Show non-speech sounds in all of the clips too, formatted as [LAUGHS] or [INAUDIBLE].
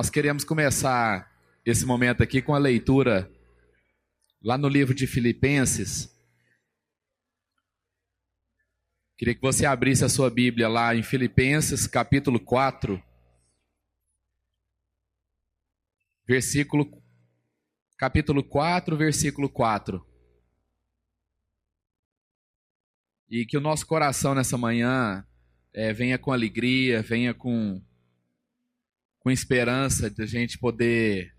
Nós queremos começar esse momento aqui com a leitura lá no livro de Filipenses. Queria que você abrisse a sua Bíblia lá em Filipenses, capítulo 4, versículo capítulo 4, versículo 4. E que o nosso coração nessa manhã é, venha com alegria, venha com com esperança de a gente poder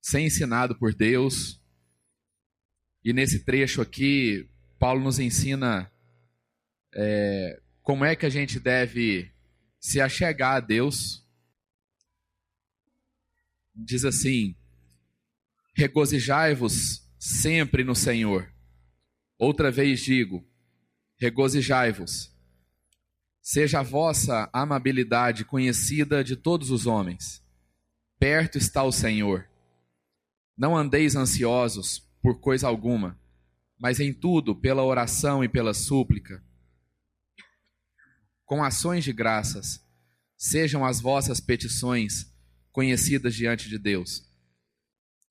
ser ensinado por Deus. E nesse trecho aqui, Paulo nos ensina é, como é que a gente deve se achegar a Deus. Diz assim: regozijai-vos sempre no Senhor. Outra vez digo: regozijai-vos. Seja a vossa amabilidade conhecida de todos os homens. Perto está o Senhor. Não andeis ansiosos por coisa alguma, mas em tudo, pela oração e pela súplica, com ações de graças, sejam as vossas petições conhecidas diante de Deus.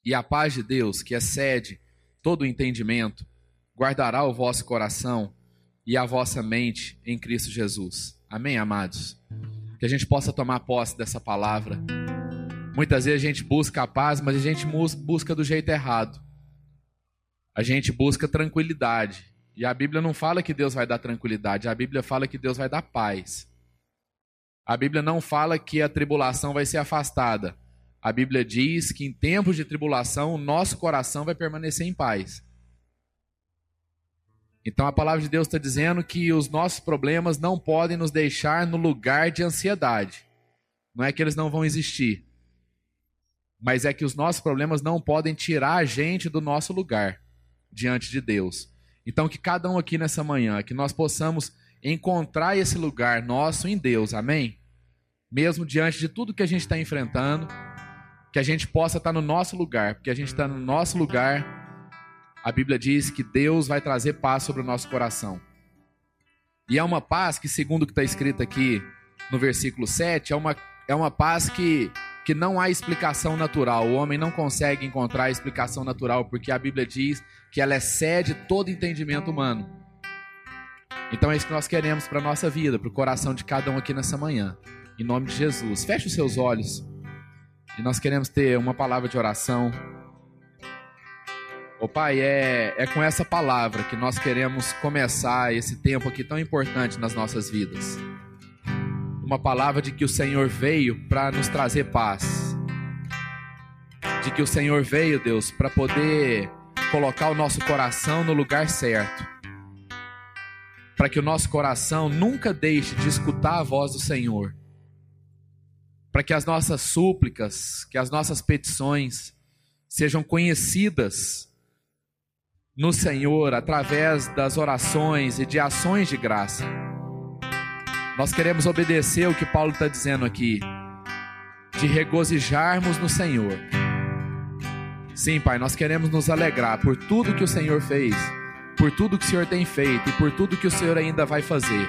E a paz de Deus, que excede todo o entendimento, guardará o vosso coração e a vossa mente em Cristo Jesus. Amém, amados? Que a gente possa tomar posse dessa palavra. Muitas vezes a gente busca a paz, mas a gente busca do jeito errado. A gente busca tranquilidade. E a Bíblia não fala que Deus vai dar tranquilidade, a Bíblia fala que Deus vai dar paz. A Bíblia não fala que a tribulação vai ser afastada. A Bíblia diz que em tempos de tribulação o nosso coração vai permanecer em paz. Então a palavra de Deus está dizendo que os nossos problemas não podem nos deixar no lugar de ansiedade. Não é que eles não vão existir, mas é que os nossos problemas não podem tirar a gente do nosso lugar diante de Deus. Então que cada um aqui nessa manhã, que nós possamos encontrar esse lugar nosso em Deus, amém? Mesmo diante de tudo que a gente está enfrentando, que a gente possa estar no nosso lugar, porque a gente está no nosso lugar a Bíblia diz que Deus vai trazer paz sobre o nosso coração. E é uma paz que, segundo o que está escrito aqui no versículo 7, é uma, é uma paz que, que não há explicação natural. O homem não consegue encontrar explicação natural, porque a Bíblia diz que ela excede todo entendimento humano. Então é isso que nós queremos para a nossa vida, para o coração de cada um aqui nessa manhã. Em nome de Jesus. Feche os seus olhos. E nós queremos ter uma palavra de oração. Ô Pai, é, é com essa palavra que nós queremos começar esse tempo aqui tão importante nas nossas vidas. Uma palavra de que o Senhor veio para nos trazer paz. De que o Senhor veio, Deus, para poder colocar o nosso coração no lugar certo. Para que o nosso coração nunca deixe de escutar a voz do Senhor. Para que as nossas súplicas, que as nossas petições sejam conhecidas no Senhor através das orações e de ações de graça. Nós queremos obedecer o que Paulo está dizendo aqui, de regozijarmos no Senhor. Sim, Pai, nós queremos nos alegrar por tudo que o Senhor fez, por tudo que o Senhor tem feito e por tudo que o Senhor ainda vai fazer.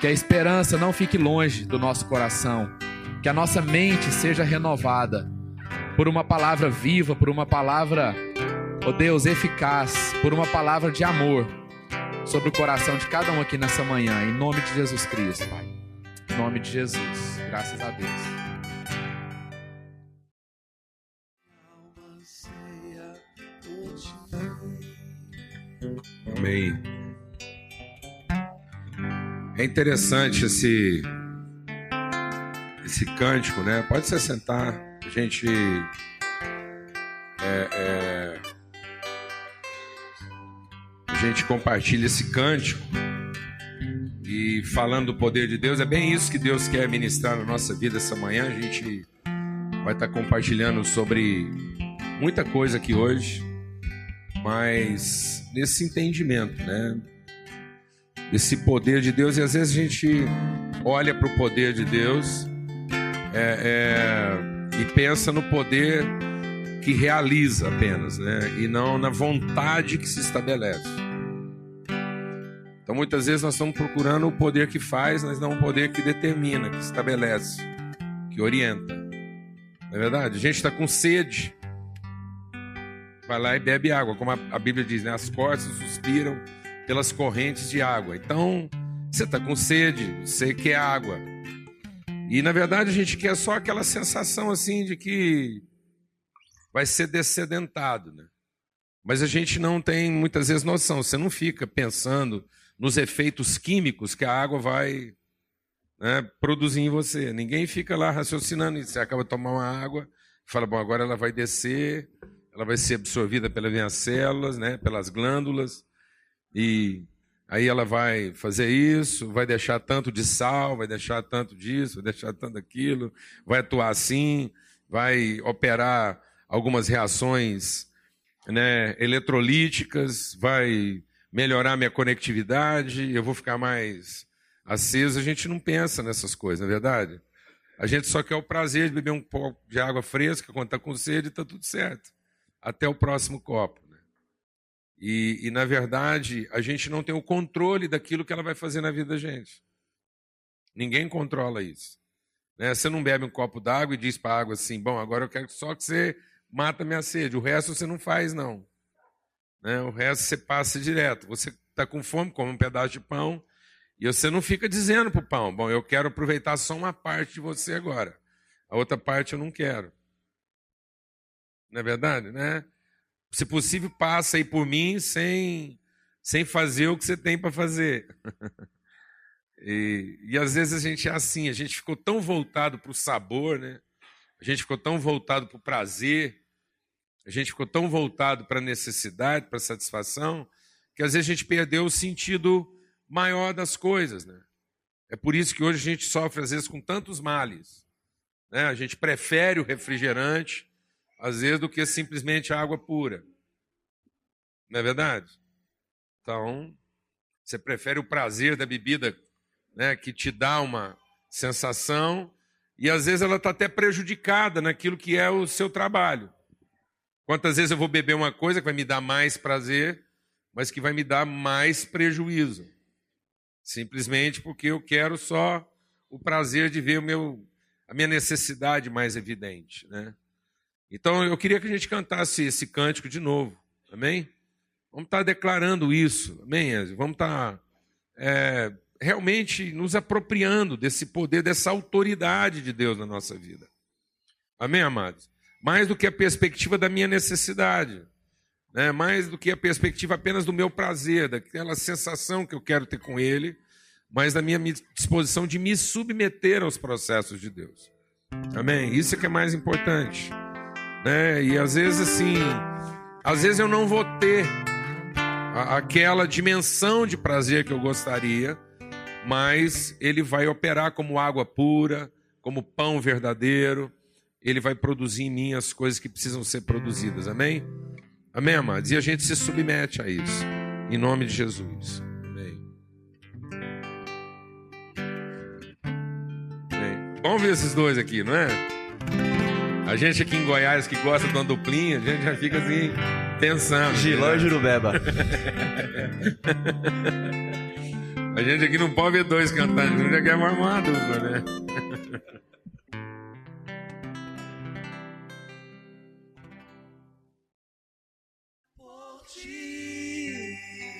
Que a esperança não fique longe do nosso coração, que a nossa mente seja renovada por uma palavra viva, por uma palavra ó oh Deus, eficaz, por uma palavra de amor sobre o coração de cada um aqui nessa manhã, em nome de Jesus Cristo, Pai. Em nome de Jesus, graças a Deus. Amém. É interessante esse esse cântico, né? Pode se sentar. A gente é, é, a gente compartilha esse cântico e falando do poder de Deus, é bem isso que Deus quer ministrar na nossa vida essa manhã. A gente vai estar compartilhando sobre muita coisa aqui hoje, mas nesse entendimento, né? Esse poder de Deus, e às vezes a gente olha para o poder de Deus é, é, e pensa no poder que realiza apenas, né? E não na vontade que se estabelece. Então muitas vezes nós estamos procurando o poder que faz, mas não o poder que determina, que estabelece, que orienta. Não é verdade? A gente está com sede. Vai lá e bebe água, como a, Bíblia diz, né? As costas suspiram pelas correntes de água. Então, você está com sede, você quer água. E na verdade a gente quer só aquela sensação assim de que vai ser descedentado, né? Mas a gente não tem muitas vezes noção. Você não fica pensando nos efeitos químicos que a água vai né, produzir em você. Ninguém fica lá raciocinando. Você acaba de tomar uma água, fala, bom, agora ela vai descer, ela vai ser absorvida pelas minhas células, né, pelas glândulas, e aí ela vai fazer isso, vai deixar tanto de sal, vai deixar tanto disso, vai deixar tanto daquilo, vai atuar assim, vai operar algumas reações né, eletrolíticas, vai melhorar minha conectividade, eu vou ficar mais aceso. A gente não pensa nessas coisas, não é verdade? A gente só quer o prazer de beber um pouco de água fresca quando está com sede e está tudo certo. Até o próximo copo. Né? E, e, na verdade, a gente não tem o controle daquilo que ela vai fazer na vida da gente. Ninguém controla isso. Né? Você não bebe um copo d'água e diz para a água assim: bom, agora eu quero só que você mata minha sede. O resto você não faz, não. Né? O resto você passa direto. Você está com fome, come um pedaço de pão, e você não fica dizendo para o pão: bom, eu quero aproveitar só uma parte de você agora. A outra parte eu não quero. Não é verdade? Né? Se possível, passa aí por mim sem, sem fazer o que você tem para fazer. [LAUGHS] e, e às vezes a gente é assim, a gente ficou tão voltado para o sabor, né? a gente ficou tão voltado para o prazer, a gente ficou tão voltado para a necessidade, para a satisfação, que às vezes a gente perdeu o sentido maior das coisas. Né? É por isso que hoje a gente sofre, às vezes, com tantos males. Né? A gente prefere o refrigerante, às vezes, do que simplesmente a água pura. Não é verdade? Então, você prefere o prazer da bebida né, que te dá uma sensação, e às vezes ela está até prejudicada naquilo que é o seu trabalho. Quantas vezes eu vou beber uma coisa que vai me dar mais prazer, mas que vai me dar mais prejuízo? Simplesmente porque eu quero só o prazer de ver o meu, a minha necessidade mais evidente. Né? Então eu queria que a gente cantasse esse cântico de novo. Amém? Vamos estar declarando isso. Amém? Vamos estar é, realmente nos apropriando desse poder, dessa autoridade de Deus na nossa vida. Amém, amados? Mais do que a perspectiva da minha necessidade, né? mais do que a perspectiva apenas do meu prazer, daquela sensação que eu quero ter com Ele, mas da minha disposição de me submeter aos processos de Deus. Amém? Isso é que é mais importante. Né? E às vezes, assim, às vezes eu não vou ter aquela dimensão de prazer que eu gostaria, mas ele vai operar como água pura, como pão verdadeiro, ele vai produzir em mim as coisas que precisam ser produzidas. Amém? Amém, amados? E a gente se submete a isso. Em nome de Jesus. Amém. Amém. Vamos ver esses dois aqui, não é? A gente aqui em Goiás que gosta de uma duplinha, a gente já fica assim, pensando. Giló e Jurubeba. [LAUGHS] a gente aqui não pode ver dois cantando, a gente já quer formar uma dupla, né?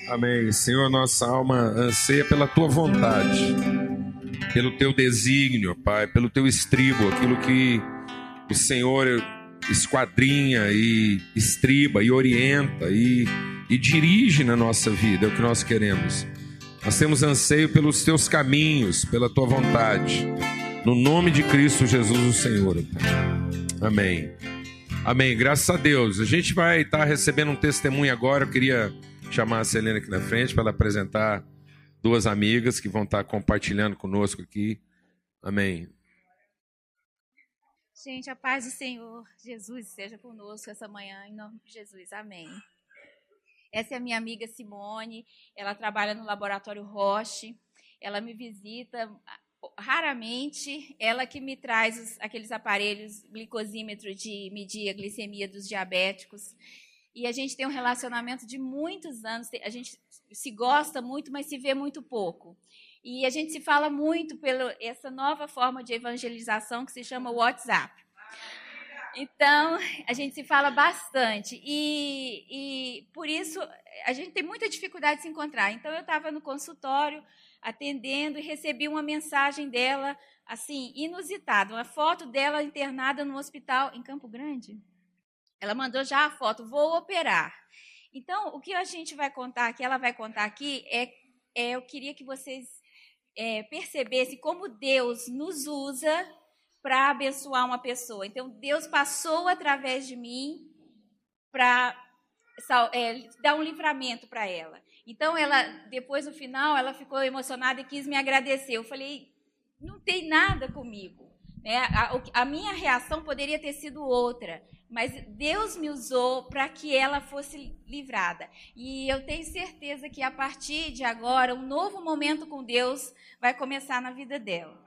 Amém. Senhor, nossa alma anseia pela tua vontade, pelo teu desígnio, Pai, pelo teu estribo, aquilo que o Senhor esquadrinha e estriba e orienta e, e dirige na nossa vida, é o que nós queremos. Nós temos anseio pelos teus caminhos, pela tua vontade. No nome de Cristo Jesus, o Senhor. Amém. Amém. Graças a Deus. A gente vai estar recebendo um testemunho agora. Eu queria chamar a Selena aqui na frente para ela apresentar duas amigas que vão estar compartilhando conosco aqui. Amém. Gente, a paz do Senhor Jesus seja conosco essa manhã, em nome de Jesus. Amém. Essa é a minha amiga Simone, ela trabalha no laboratório Roche, ela me visita raramente, ela que me traz os, aqueles aparelhos glicosímetro de medir a glicemia dos diabéticos. E a gente tem um relacionamento de muitos anos, a gente se gosta muito, mas se vê muito pouco. E a gente se fala muito pela essa nova forma de evangelização que se chama WhatsApp. Então, a gente se fala bastante. E, e por isso, a gente tem muita dificuldade de se encontrar. Então, eu estava no consultório, atendendo, e recebi uma mensagem dela, assim, inusitada. Uma foto dela internada no hospital em Campo Grande. Ela mandou já a foto, vou operar. Então, o que a gente vai contar aqui, ela vai contar aqui, é, é eu queria que vocês é, percebessem como Deus nos usa para abençoar uma pessoa. Então, Deus passou através de mim para é, dar um livramento para ela. Então, ela, depois no final, ela ficou emocionada e quis me agradecer. Eu falei, não tem nada comigo. Né? A, a minha reação poderia ter sido outra, mas Deus me usou para que ela fosse livrada. E eu tenho certeza que a partir de agora, um novo momento com Deus vai começar na vida dela.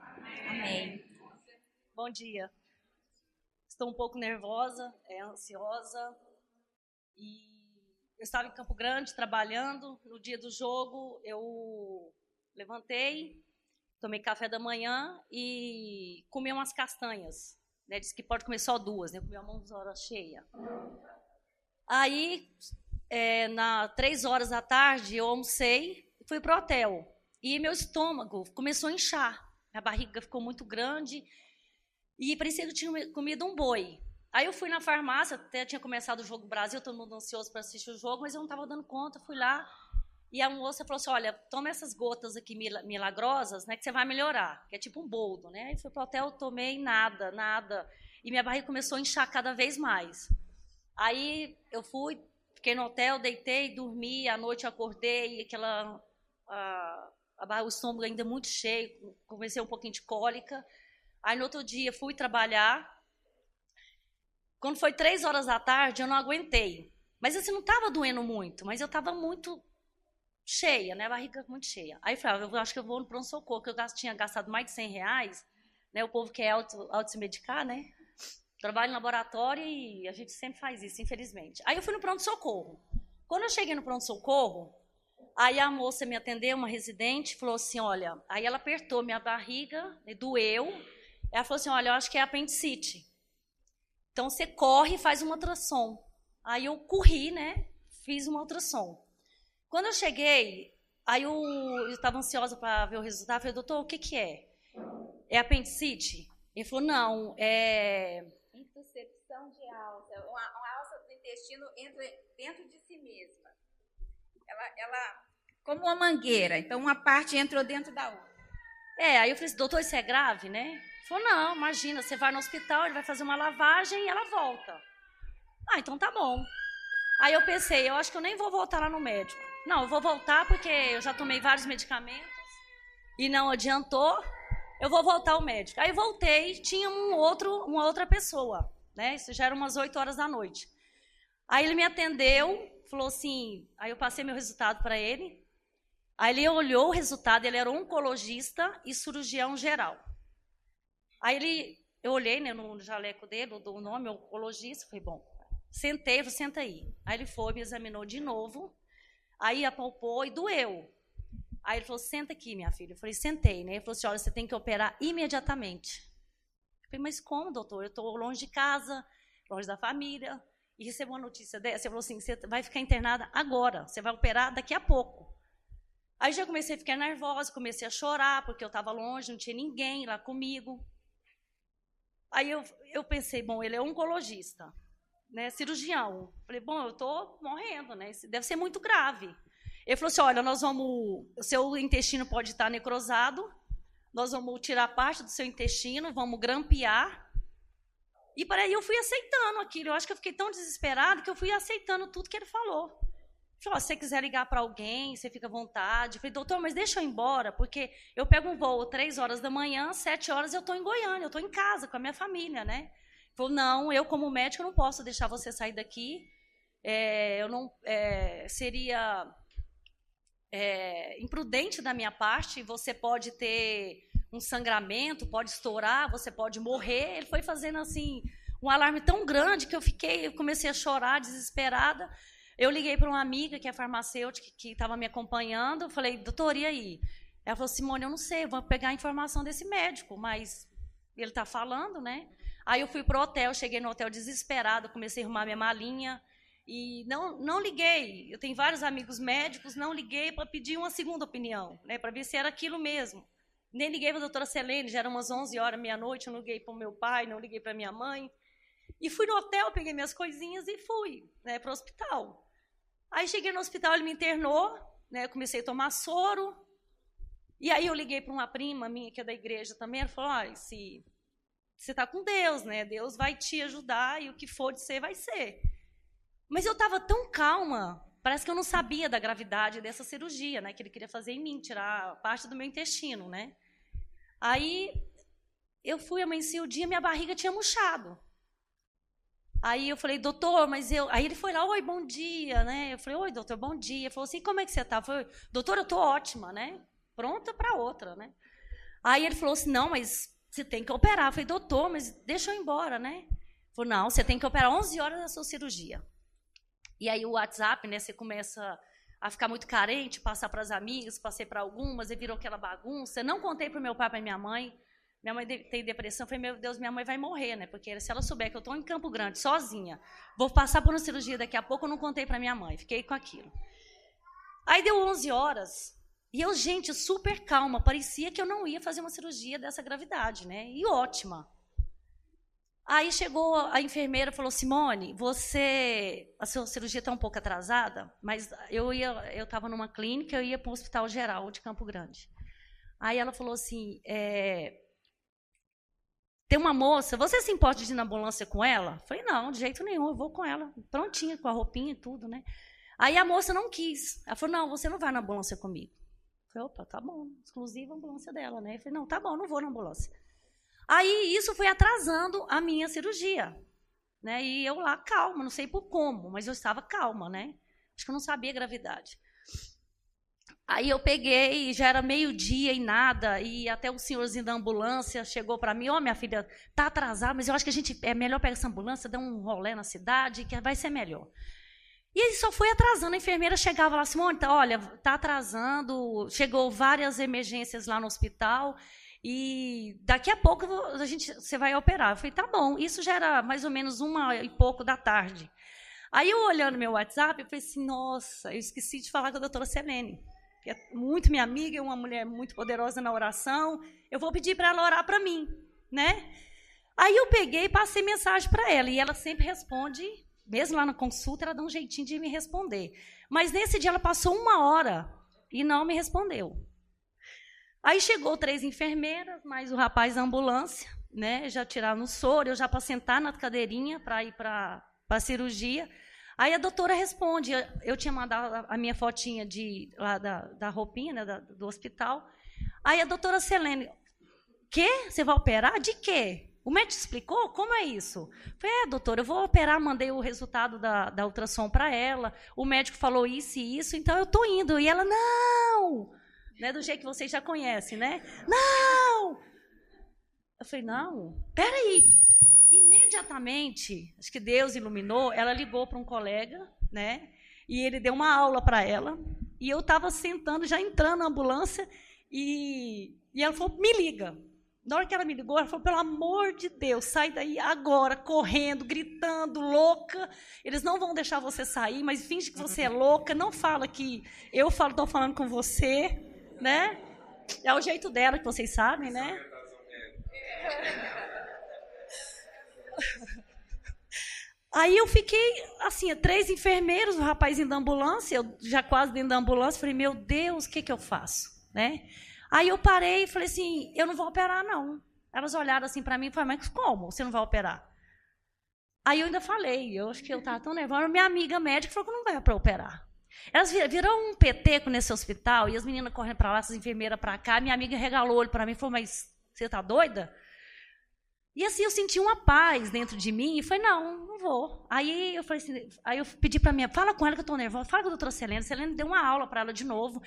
Amém. Bom dia. Estou um pouco nervosa, é, ansiosa. E eu estava em Campo Grande trabalhando. No dia do jogo, eu levantei, tomei café da manhã e comi umas castanhas. Né? Que pode comer só duas, né? Eu comi uma mãozora cheia. Aí, é, na três horas da tarde, eu almocei e fui para o hotel. E meu estômago começou a inchar. Minha barriga ficou muito grande e parecia que eu tinha comido um boi. Aí eu fui na farmácia, até tinha começado o jogo Brasil, todo mundo ansioso para assistir o jogo, mas eu não estava dando conta. Fui lá e a moça falou assim: Olha, toma essas gotas aqui milagrosas, né, que você vai melhorar, que é tipo um boldo, né? Aí fui para o hotel, tomei nada, nada. E minha barriga começou a inchar cada vez mais. Aí eu fui, fiquei no hotel, deitei, dormi, à noite acordei, aquela. A, a, o estômago ainda muito cheio, comecei um pouquinho de cólica. Aí no outro dia fui trabalhar. Quando foi três horas da tarde, eu não aguentei. Mas assim, não estava doendo muito, mas eu estava muito cheia, né? A barriga muito cheia. Aí falei, ah, eu acho que eu vou no pronto-socorro, que eu tinha gastado mais de 100 reais. Né? O povo quer auto, auto se medicar, né? Trabalho em laboratório e a gente sempre faz isso, infelizmente. Aí eu fui no pronto-socorro. Quando eu cheguei no pronto-socorro, aí a moça me atendeu, uma residente, falou assim: olha, aí ela apertou minha barriga, doeu. Ela falou assim: olha, eu acho que é apendicite. Então você corre e faz uma ultrassom. Aí eu corri, né? Fiz uma ultrassom. Quando eu cheguei, aí eu estava ansiosa para ver o resultado. Eu falei, doutor, o que, que é? É apendicite? Ele falou, não, é. Intercepção de alça. Uma, uma alça do intestino entra dentro de si mesma. Ela, ela, como uma mangueira. Então, uma parte entrou dentro da outra. É, aí eu falei assim, doutor, isso é grave, né? Falou, não, imagina, você vai no hospital, ele vai fazer uma lavagem e ela volta. Ah, então tá bom. Aí eu pensei, eu acho que eu nem vou voltar lá no médico. Não, eu vou voltar porque eu já tomei vários medicamentos e não adiantou. Eu vou voltar ao médico. Aí voltei, tinha um outro, uma outra pessoa, né? Isso já era umas 8 horas da noite. Aí ele me atendeu, falou assim, aí eu passei meu resultado para ele. Aí ele olhou o resultado, ele era oncologista e cirurgião geral. Aí ele, eu olhei né, no jaleco dele, do nome, oncologista, falei, bom, sentei, vou senta aí. Aí ele foi, me examinou de novo, aí apalpou e doeu. Aí ele falou, senta aqui, minha filha. Eu falei, sentei, né? Ele falou assim, olha, você tem que operar imediatamente. Eu falei, mas como, doutor? Eu estou longe de casa, longe da família, e recebo uma notícia dessa. Ele falou assim, você vai ficar internada agora, você vai operar daqui a pouco. Aí já comecei a ficar nervosa, comecei a chorar, porque eu estava longe, não tinha ninguém lá comigo. Aí eu, eu pensei, bom, ele é oncologista, né, cirurgião. Falei, bom, eu estou morrendo, né? Deve ser muito grave. Ele falou assim: olha, nós vamos. O seu intestino pode estar necrosado, nós vamos tirar parte do seu intestino, vamos grampear. E para aí eu fui aceitando aquilo. Eu acho que eu fiquei tão desesperado que eu fui aceitando tudo que ele falou. Falou, se você quiser ligar para alguém, você fica à vontade. Eu falei, doutor, mas deixa eu ir embora, porque eu pego um voo três horas da manhã, sete horas eu estou em Goiânia, eu estou em casa com a minha família, né? Falou, não, eu como médico não posso deixar você sair daqui. É, eu não é, seria é, imprudente da minha parte. Você pode ter um sangramento, pode estourar, você pode morrer. Ele foi fazendo assim um alarme tão grande que eu fiquei, eu comecei a chorar desesperada. Eu liguei para uma amiga que é farmacêutica, que estava me acompanhando. Falei, doutor, e aí? Ela falou, Simone, eu não sei, vou pegar a informação desse médico, mas ele está falando, né? Aí eu fui pro hotel, cheguei no hotel desesperada, comecei a arrumar minha malinha e não, não liguei. Eu tenho vários amigos médicos, não liguei para pedir uma segunda opinião, né? Para ver se era aquilo mesmo. Nem liguei para a doutora Selene, já eram umas 11 horas, meia-noite, não liguei para o meu pai, não liguei para minha mãe. E fui no hotel, peguei minhas coisinhas e fui né, para o hospital. Aí cheguei no hospital, ele me internou, né, comecei a tomar soro. E aí eu liguei para uma prima minha, que é da igreja também, ela falou, olha, se você está com Deus, né? Deus vai te ajudar e o que for de ser, vai ser. Mas eu estava tão calma, parece que eu não sabia da gravidade dessa cirurgia, né? Que ele queria fazer em mim, tirar parte do meu intestino, né? Aí eu fui, amanheci o dia, minha barriga tinha murchado. Aí eu falei, doutor, mas eu. Aí ele foi lá, oi, bom dia, né? Eu falei, oi, doutor, bom dia. Ele falou assim, como é que você tá? Eu falei, doutor, eu tô ótima, né? Pronta para outra, né? Aí ele falou assim, não, mas você tem que operar. Eu falei, doutor, mas deixa eu ir embora, né? Falou, não, você tem que operar 11 horas da sua cirurgia. E aí o WhatsApp, né, você começa a ficar muito carente, passar para as amigas, passei para algumas, e virou aquela bagunça. Não contei para o meu pai para minha mãe. Minha mãe tem depressão. Eu falei, meu Deus, minha mãe vai morrer, né? Porque se ela souber que eu estou em Campo Grande, sozinha, vou passar por uma cirurgia daqui a pouco, eu não contei para minha mãe. Fiquei com aquilo. Aí deu 11 horas. E eu, gente, super calma. Parecia que eu não ia fazer uma cirurgia dessa gravidade, né? E ótima. Aí chegou a enfermeira e falou: Simone, você. A sua cirurgia está um pouco atrasada, mas eu ia, eu estava numa clínica, eu ia para o Hospital Geral de Campo Grande. Aí ela falou assim: é, tem uma moça, você se importa de ir na ambulância com ela? Eu falei, não, de jeito nenhum, eu vou com ela, prontinha, com a roupinha e tudo, né? Aí a moça não quis. Ela falou, não, você não vai na ambulância comigo. Falei, opa, tá bom, exclusiva ambulância dela, né? Eu falei, não, tá bom, não vou na ambulância. Aí isso foi atrasando a minha cirurgia. Né? E eu lá calma, não sei por como, mas eu estava calma, né? Acho que eu não sabia a gravidade. Aí eu peguei, já era meio-dia e nada, e até o senhorzinho da ambulância chegou para mim, ó, oh, minha filha, tá atrasada, mas eu acho que a gente é melhor pegar essa ambulância, dar um rolê na cidade, que vai ser melhor. E ele só foi atrasando, a enfermeira chegava lá, Simone, tá, olha, tá atrasando, chegou várias emergências lá no hospital, e daqui a pouco a gente, você vai operar. Eu falei, tá bom, isso já era mais ou menos uma e pouco da tarde. Aí eu olhando meu WhatsApp, eu falei assim, nossa, eu esqueci de falar com a doutora Selene que é muito minha amiga, é uma mulher muito poderosa na oração. Eu vou pedir para ela orar para mim, né? Aí eu peguei e passei mensagem para ela e ela sempre responde, mesmo lá na consulta, ela dá um jeitinho de me responder. Mas nesse dia ela passou uma hora e não me respondeu. Aí chegou três enfermeiras, mais o rapaz da ambulância, né? Já tiraram o soro, eu já para sentar na cadeirinha para ir para a cirurgia. Aí a doutora responde, eu tinha mandado a minha fotinha de, lá da, da roupinha né, da, do hospital. Aí a doutora Selene, quê? Você vai operar? De quê? O médico explicou? Como é isso? Falei, é, doutora, eu vou operar, mandei o resultado da, da ultrassom para ela. O médico falou isso e isso, então eu estou indo. E ela, não! Né, do jeito que vocês já conhecem, né? Não! Eu falei, não, peraí. Imediatamente, acho que Deus iluminou, ela ligou para um colega, né? E ele deu uma aula para ela. E eu estava sentando, já entrando na ambulância, e, e ela falou: me liga. Na hora que ela me ligou, ela falou: pelo amor de Deus, sai daí agora, correndo, gritando, louca. Eles não vão deixar você sair, mas finge que você é [LAUGHS] louca. Não fala que eu falo, estou falando com você, né? É o jeito dela, que vocês sabem, né? Aí eu fiquei, assim, três enfermeiros, o rapazinho da ambulância, eu já quase dentro da ambulância, falei, meu Deus, o que, que eu faço? Né? Aí eu parei e falei assim, eu não vou operar, não. Elas olharam assim para mim e falaram, mas como você não vai operar? Aí eu ainda falei, eu acho que eu estava tão nervosa, minha amiga médica falou que não vai para operar. Elas viram um peteco nesse hospital, e as meninas correndo para lá, as enfermeiras para cá, minha amiga regalou o olho para mim e falou, mas você está doida? E assim eu senti uma paz dentro de mim e falei, não, não vou. Aí eu falei assim, aí eu pedi para minha, fala com ela que eu estou nervosa, fala com a doutora Selene. Selene deu uma aula para ela de novo.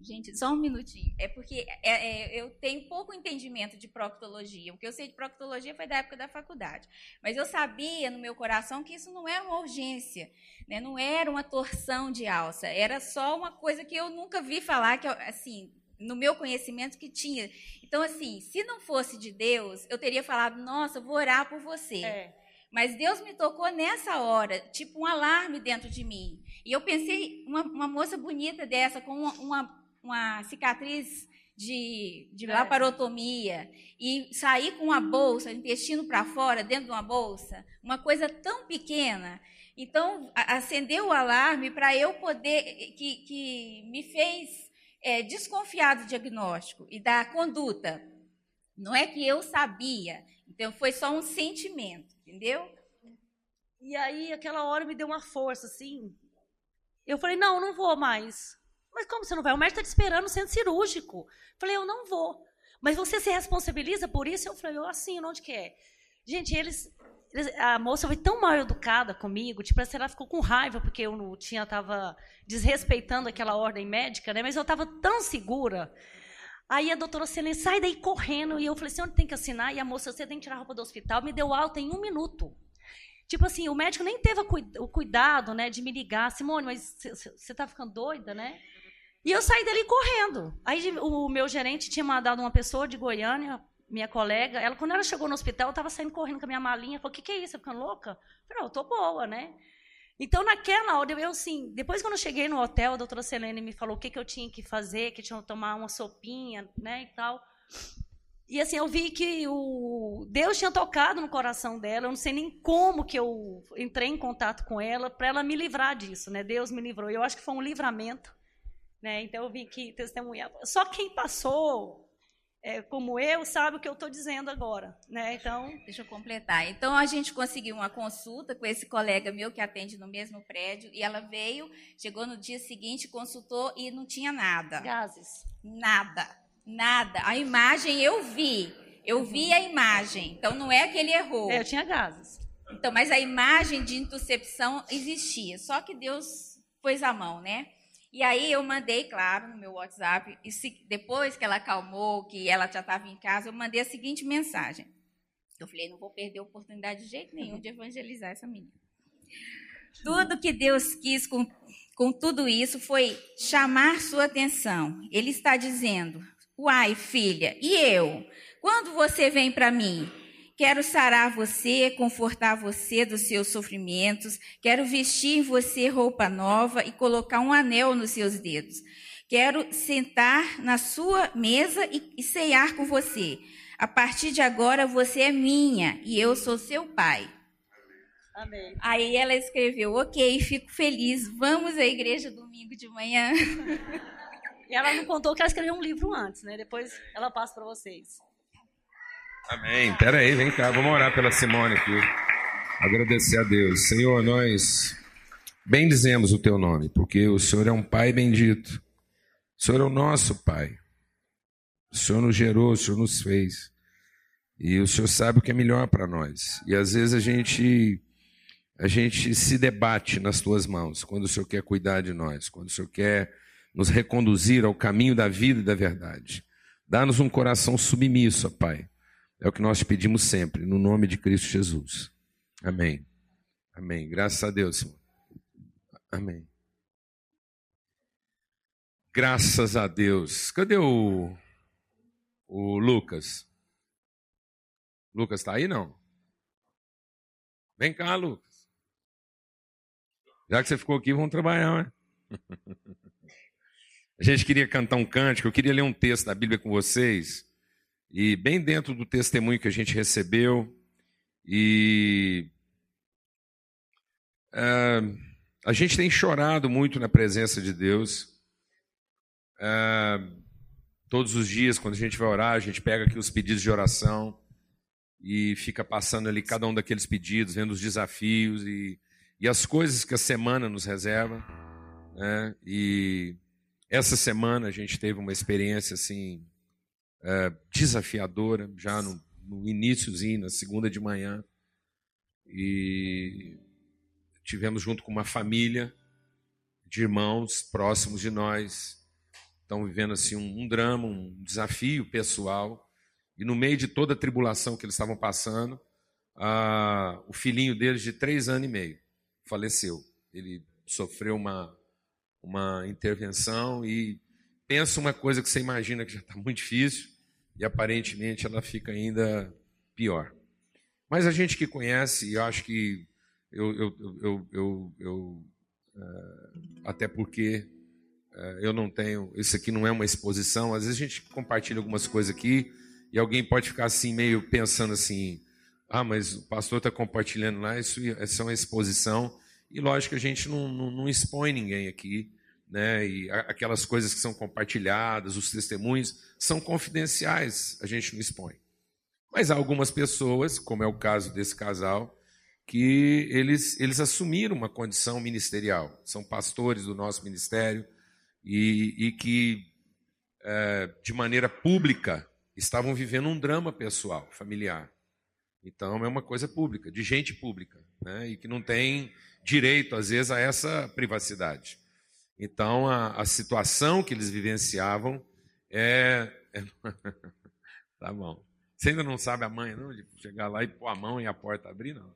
Gente, só um minutinho. É porque é, é, eu tenho pouco entendimento de proctologia. O que eu sei de proctologia foi da época da faculdade. Mas eu sabia no meu coração que isso não era uma urgência, né? não era uma torção de alça. Era só uma coisa que eu nunca vi falar, que assim, no meu conhecimento que tinha. Então, assim, se não fosse de Deus, eu teria falado, nossa, vou orar por você. É. Mas Deus me tocou nessa hora, tipo um alarme dentro de mim. E eu pensei, uma, uma moça bonita dessa, com uma, uma, uma cicatriz de, de é. laparotomia, e sair com uma bolsa, intestino para fora, dentro de uma bolsa, uma coisa tão pequena. Então, acendeu o alarme para eu poder, que, que me fez é, desconfiar do diagnóstico e da conduta. Não é que eu sabia, então foi só um sentimento, entendeu? E aí, aquela hora me deu uma força, assim. Eu falei, não, não vou mais. Mas como você não vai? O médico está te esperando centro cirúrgico. Eu falei, eu não vou. Mas você se responsabiliza por isso? Eu falei, eu assino, onde que é? Gente, eles, eles a moça foi tão mal educada comigo, tipo, assim, ela ficou com raiva porque eu não tinha, estava desrespeitando aquela ordem médica, né? Mas eu estava tão segura. Aí a doutora Selene sai daí correndo e eu falei, senhor, tem que assinar. E a moça, você tem que tirar a roupa do hospital. Me deu alta em um minuto. Tipo assim, o médico nem teve o cuidado, né, de me ligar, Simone, mas você está ficando doida, né? E eu saí dali correndo. Aí o meu gerente tinha mandado uma pessoa de Goiânia, minha colega, ela quando ela chegou no hospital, eu estava saindo correndo com a minha malinha, falou: "O que que é isso? Tá ficando louca?" Eu falei: "Não, eu tô boa, né?" Então, naquela hora, eu, assim, depois quando eu cheguei no hotel, a doutora Selene me falou o que, que eu tinha que fazer, que tinha que tomar uma sopinha, né, e tal. E assim, eu vi que o Deus tinha tocado no coração dela. Eu não sei nem como que eu entrei em contato com ela para ela me livrar disso, né? Deus me livrou. Eu acho que foi um livramento, né? Então eu vi que testemunhar. Só quem passou é, como eu sabe o que eu estou dizendo agora, né? Então, deixa eu completar. Então a gente conseguiu uma consulta com esse colega meu que atende no mesmo prédio e ela veio, chegou no dia seguinte, consultou e não tinha nada. Gases. Nada. Nada. A imagem eu vi. Eu vi a imagem. Então não é que ele errou. É, eu tinha gases. Então, mas a imagem de intercepção existia. Só que Deus pôs a mão, né? E aí eu mandei, claro, no meu WhatsApp, e se, depois que ela acalmou, que ela já estava em casa, eu mandei a seguinte mensagem. Eu falei, não vou perder a oportunidade de jeito nenhum de evangelizar essa menina. Tudo que Deus quis com, com tudo isso foi chamar sua atenção. Ele está dizendo: Uai, filha, e eu? Quando você vem para mim? Quero sarar você, confortar você dos seus sofrimentos, quero vestir em você roupa nova e colocar um anel nos seus dedos. Quero sentar na sua mesa e, e ceiar com você. A partir de agora você é minha e eu sou seu pai. Amém. Aí ela escreveu: Ok, fico feliz. Vamos à igreja domingo de manhã. [LAUGHS] E ela não contou que ela escreveu um livro antes, né? Depois ela passa para vocês. Amém. Pera aí, vem cá. Vamos orar pela Simone aqui. Agradecer a Deus. Senhor, nós bendizemos o teu nome, porque o Senhor é um Pai bendito. O Senhor é o nosso Pai. O Senhor nos gerou, o Senhor nos fez. E o Senhor sabe o que é melhor para nós. E às vezes a gente a gente se debate nas tuas mãos quando o Senhor quer cuidar de nós, quando o Senhor quer nos reconduzir ao caminho da vida e da verdade. Dá-nos um coração submisso, Pai. É o que nós pedimos sempre, no nome de Cristo Jesus. Amém. Amém. Graças a Deus, Senhor. Amém. Graças a Deus. Cadê o, o Lucas? Lucas está aí, não? Vem cá, Lucas. Já que você ficou aqui, vamos trabalhar, né? [LAUGHS] A gente queria cantar um cântico, eu queria ler um texto da Bíblia com vocês, e bem dentro do testemunho que a gente recebeu, e uh, a gente tem chorado muito na presença de Deus. Uh, todos os dias, quando a gente vai orar, a gente pega aqui os pedidos de oração e fica passando ali cada um daqueles pedidos, vendo os desafios e, e as coisas que a semana nos reserva. Né? E essa semana a gente teve uma experiência assim é, desafiadora, já no, no iníciozinho, na segunda de manhã, e tivemos junto com uma família de irmãos próximos de nós, estão vivendo assim um, um drama, um desafio pessoal, e no meio de toda a tribulação que eles estavam passando, a, o filhinho deles de três anos e meio faleceu. Ele sofreu uma uma intervenção e pensa uma coisa que você imagina que já está muito difícil e aparentemente ela fica ainda pior. Mas a gente que conhece, e acho que eu, eu, eu, eu, uh, até porque uh, eu não tenho, isso aqui não é uma exposição, às vezes a gente compartilha algumas coisas aqui e alguém pode ficar assim meio pensando assim, ah, mas o pastor está compartilhando lá, isso, isso é uma exposição. E lógico que a gente não, não, não expõe ninguém aqui, né? E aquelas coisas que são compartilhadas, os testemunhos, são confidenciais, a gente não expõe. Mas há algumas pessoas, como é o caso desse casal, que eles, eles assumiram uma condição ministerial, são pastores do nosso ministério e, e que, é, de maneira pública, estavam vivendo um drama pessoal, familiar. Então é uma coisa pública, de gente pública, né? e que não tem direito, às vezes, a essa privacidade. Então a, a situação que eles vivenciavam é. é... [LAUGHS] tá bom. Você ainda não sabe a mãe, não? De chegar lá e pôr a mão e a porta abrir, não.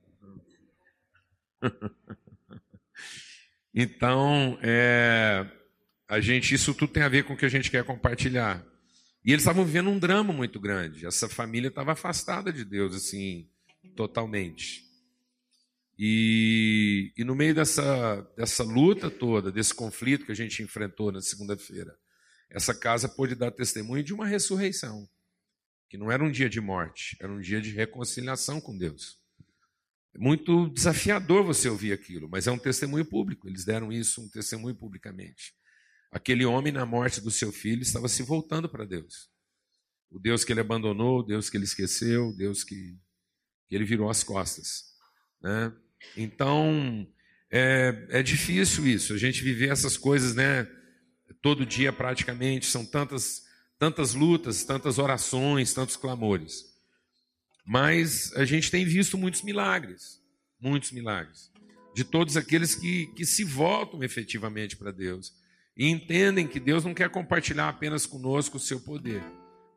[LAUGHS] então, é, a gente, isso tudo tem a ver com o que a gente quer compartilhar. E eles estavam vivendo um drama muito grande. Essa família estava afastada de Deus, assim, totalmente. E, e no meio dessa, dessa luta toda, desse conflito que a gente enfrentou na segunda-feira, essa casa pôde dar testemunho de uma ressurreição, que não era um dia de morte, era um dia de reconciliação com Deus. É muito desafiador você ouvir aquilo, mas é um testemunho público. Eles deram isso, um testemunho publicamente. Aquele homem, na morte do seu filho, estava se voltando para Deus. O Deus que ele abandonou, o Deus que ele esqueceu, o Deus que, que ele virou as costas. Né? Então, é, é difícil isso, a gente viver essas coisas né, todo dia praticamente, são tantas, tantas lutas, tantas orações, tantos clamores. Mas a gente tem visto muitos milagres, muitos milagres, de todos aqueles que, que se voltam efetivamente para Deus e entendem que Deus não quer compartilhar apenas conosco o seu poder,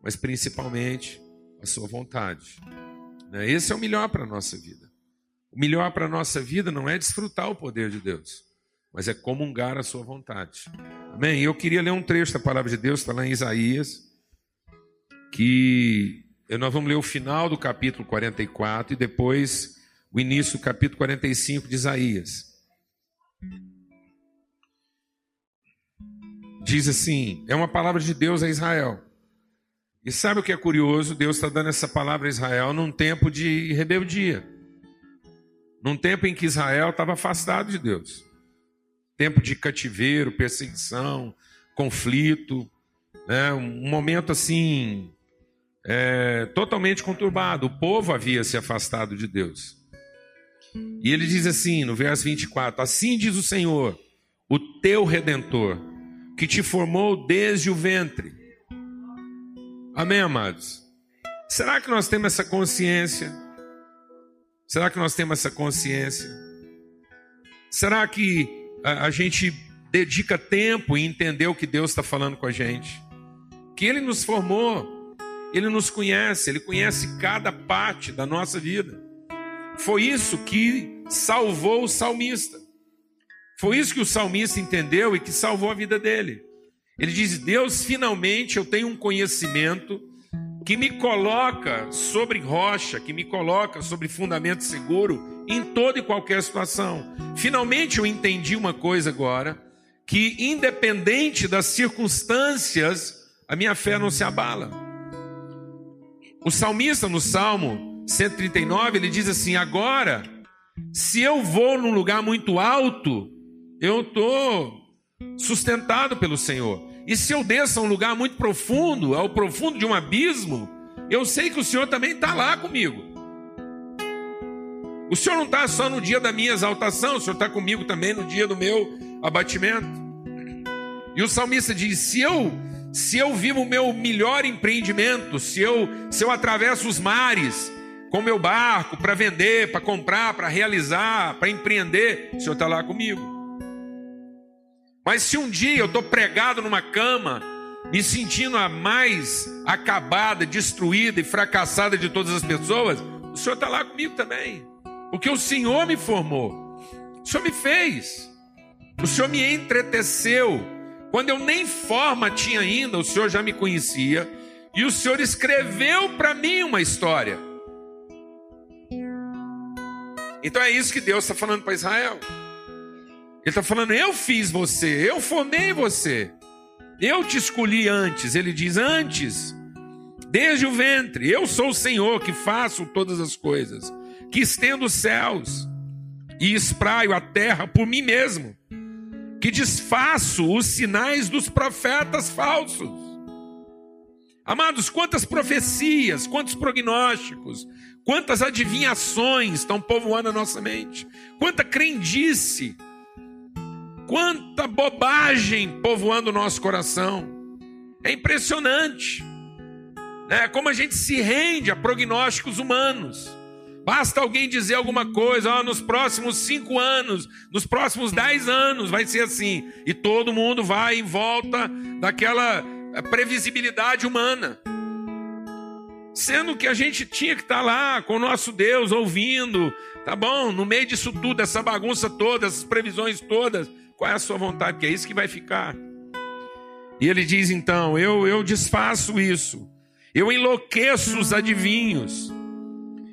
mas principalmente a sua vontade. Né? Esse é o melhor para a nossa vida. O melhor para a nossa vida não é desfrutar o poder de Deus, mas é comungar a sua vontade. Amém? Eu queria ler um trecho da palavra de Deus, está lá em Isaías, que nós vamos ler o final do capítulo 44 e depois o início do capítulo 45 de Isaías. diz assim: é uma palavra de Deus a Israel. E sabe o que é curioso? Deus está dando essa palavra a Israel num tempo de rebeldia, num tempo em que Israel estava afastado de Deus, tempo de cativeiro, perseguição, conflito, né? um momento assim é, totalmente conturbado. O povo havia se afastado de Deus. E ele diz assim no verso 24: Assim diz o Senhor, o teu redentor que te formou desde o ventre. Amém, amados? Será que nós temos essa consciência? Será que nós temos essa consciência? Será que a, a gente dedica tempo em entender o que Deus está falando com a gente? Que Ele nos formou, Ele nos conhece, Ele conhece cada parte da nossa vida. Foi isso que salvou o salmista. Foi isso que o salmista entendeu e que salvou a vida dele. Ele diz: Deus, finalmente eu tenho um conhecimento que me coloca sobre rocha, que me coloca sobre fundamento seguro em toda e qualquer situação. Finalmente eu entendi uma coisa agora, que independente das circunstâncias, a minha fé não se abala. O salmista no Salmo 139, ele diz assim: Agora, se eu vou num lugar muito alto, eu estou sustentado pelo Senhor. E se eu desço a um lugar muito profundo, ao profundo de um abismo, eu sei que o Senhor também está lá comigo. O Senhor não está só no dia da minha exaltação, o Senhor está comigo também no dia do meu abatimento. E o salmista diz: se eu se eu vivo o meu melhor empreendimento, se eu se eu atravesso os mares com meu barco para vender, para comprar, para realizar, para empreender, o Senhor está lá comigo. Mas se um dia eu estou pregado numa cama, me sentindo a mais acabada, destruída e fracassada de todas as pessoas, o Senhor está lá comigo também. Porque o Senhor me formou, o Senhor me fez, o Senhor me entreteceu Quando eu nem forma tinha ainda, o Senhor já me conhecia e o Senhor escreveu para mim uma história. Então é isso que Deus está falando para Israel. Ele está falando: Eu fiz você, eu formei você, eu te escolhi antes. Ele diz: Antes, desde o ventre, eu sou o Senhor que faço todas as coisas, que estendo os céus e espraio a terra por mim mesmo que desfaço os sinais dos profetas falsos. Amados, quantas profecias, quantos prognósticos, quantas adivinhações estão povoando a nossa mente, quanta crendice, quanta bobagem povoando o nosso coração. É impressionante, né? Como a gente se rende a prognósticos humanos. Basta alguém dizer alguma coisa, ó, nos próximos cinco anos, nos próximos dez anos vai ser assim. E todo mundo vai em volta daquela eh, previsibilidade humana. Sendo que a gente tinha que estar lá com o nosso Deus ouvindo, tá bom? No meio disso tudo, essa bagunça toda, essas previsões todas, qual é a sua vontade? Que é isso que vai ficar. E ele diz então: Eu, eu desfaço isso, eu enlouqueço os adivinhos.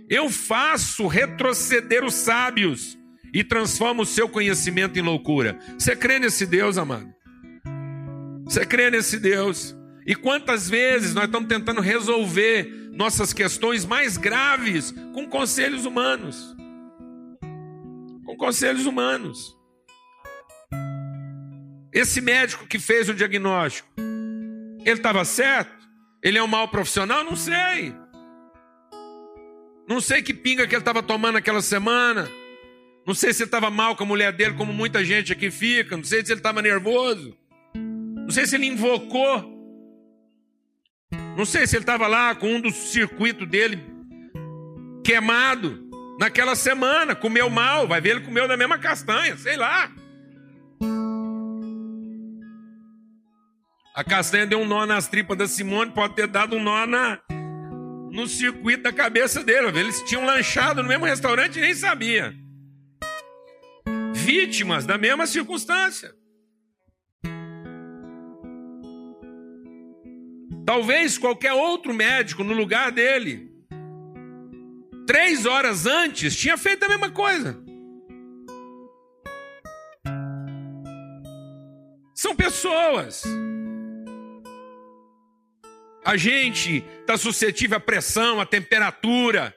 Eu faço retroceder os sábios e transformo o seu conhecimento em loucura. Você crê nesse Deus, amado? Você crê nesse Deus? E quantas vezes nós estamos tentando resolver nossas questões mais graves com conselhos humanos? Com conselhos humanos. Esse médico que fez o diagnóstico, ele estava certo? Ele é um mau profissional? Não sei. Não sei que pinga que ele estava tomando aquela semana. Não sei se ele estava mal com a mulher dele, como muita gente aqui fica. Não sei se ele estava nervoso. Não sei se ele invocou. Não sei se ele estava lá com um dos circuitos dele queimado naquela semana, comeu mal. Vai ver, ele comeu da mesma castanha, sei lá. A castanha deu um nó nas tripas da Simone, pode ter dado um nó na, no circuito da cabeça dele. Eles tinham lanchado no mesmo restaurante e nem sabia. Vítimas da mesma circunstância. Talvez qualquer outro médico no lugar dele, três horas antes, tinha feito a mesma coisa. São pessoas a gente está suscetível à pressão, à temperatura,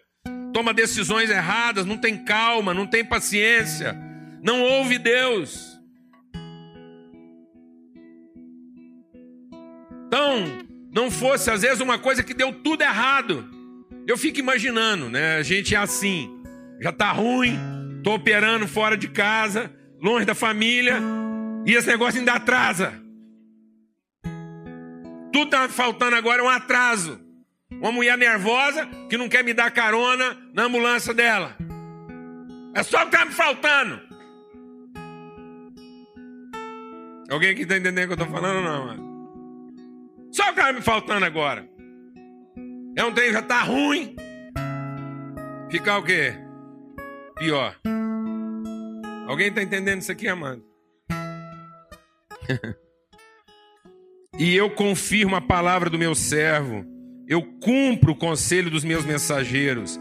toma decisões erradas, não tem calma, não tem paciência, não ouve Deus. Então, não fosse às vezes uma coisa que deu tudo errado. Eu fico imaginando, né? A gente é assim, já tá ruim, tô operando fora de casa, longe da família, e esse negócio ainda atrasa. Tudo está faltando agora é um atraso. Uma mulher nervosa que não quer me dar carona na ambulância dela. É só o que está me faltando. Alguém aqui está entendendo o que eu estou falando ou não? Mano? Só o que está me faltando agora. É um trem já está ruim. Ficar o quê? Pior. Alguém está entendendo isso aqui, amado? [LAUGHS] e eu confirmo a palavra do meu servo, eu cumpro o conselho dos meus mensageiros,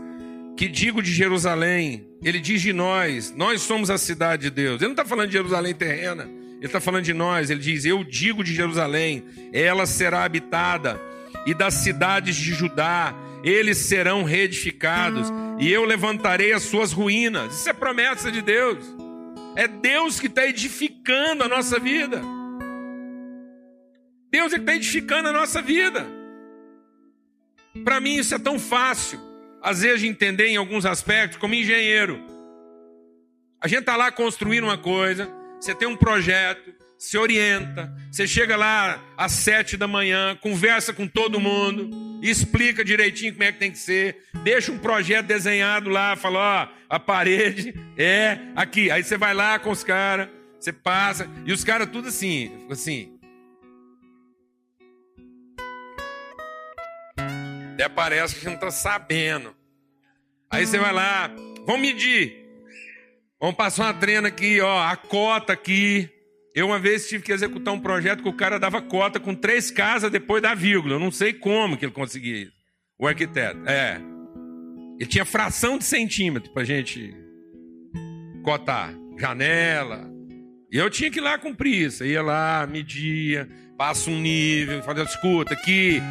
que digo de Jerusalém, ele diz de nós, nós somos a cidade de Deus. Ele não está falando de Jerusalém terrena, ele está falando de nós, ele diz: Eu digo de Jerusalém, ela será habitada, e das cidades de Judá, eles serão reedificados, e eu levantarei as suas ruínas. Isso é promessa de Deus. É Deus que está edificando a nossa vida. Deus está edificando a nossa vida. Para mim isso é tão fácil, às vezes, de entender em alguns aspectos, como engenheiro. A gente está lá construindo uma coisa, você tem um projeto, se orienta, você chega lá às sete da manhã, conversa com todo mundo, explica direitinho como é que tem que ser, deixa um projeto desenhado lá, fala, ó, a parede [LAUGHS] é aqui. Aí você vai lá com os caras, você passa, e os caras tudo assim, assim, Até parece que não está sabendo. Aí você vai lá, vamos medir. Vamos passar uma trena aqui, ó, a cota aqui. Eu uma vez tive que executar um projeto que o cara dava cota com três casas depois da vírgula. Eu não sei como que ele conseguia isso. O arquiteto. É. Ele tinha fração de centímetro para gente cotar. Janela. E eu tinha que ir lá cumprir isso. Ia lá, media, passa um nível, fazia, escuta, aqui,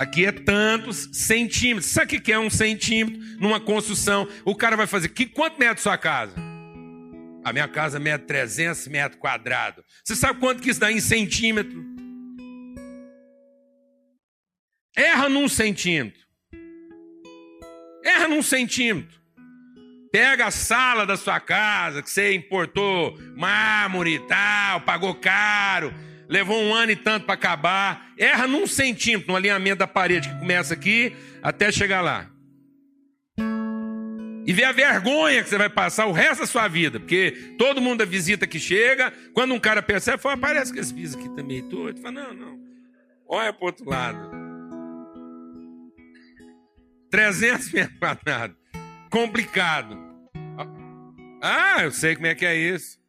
aqui é tantos centímetros. Sabe o que é um centímetro numa construção? O cara vai fazer, que, quanto mede sua casa? A minha casa mede 300 metros quadrados. Você sabe quanto que isso dá em centímetro? Erra num centímetro. Erra num centímetro. Pega a sala da sua casa, que você importou mármore e tal, pagou caro, levou um ano e tanto para acabar. Erra num centímetro no alinhamento da parede que começa aqui até chegar lá. E vê a vergonha que você vai passar o resto da sua vida, porque todo mundo da visita que chega, quando um cara percebe, fala, parece que esse piso aqui também tá todo. Fala, não, não. Olha para outro lado. 300 metros quadrados complicado. Ah, eu sei como é que é isso.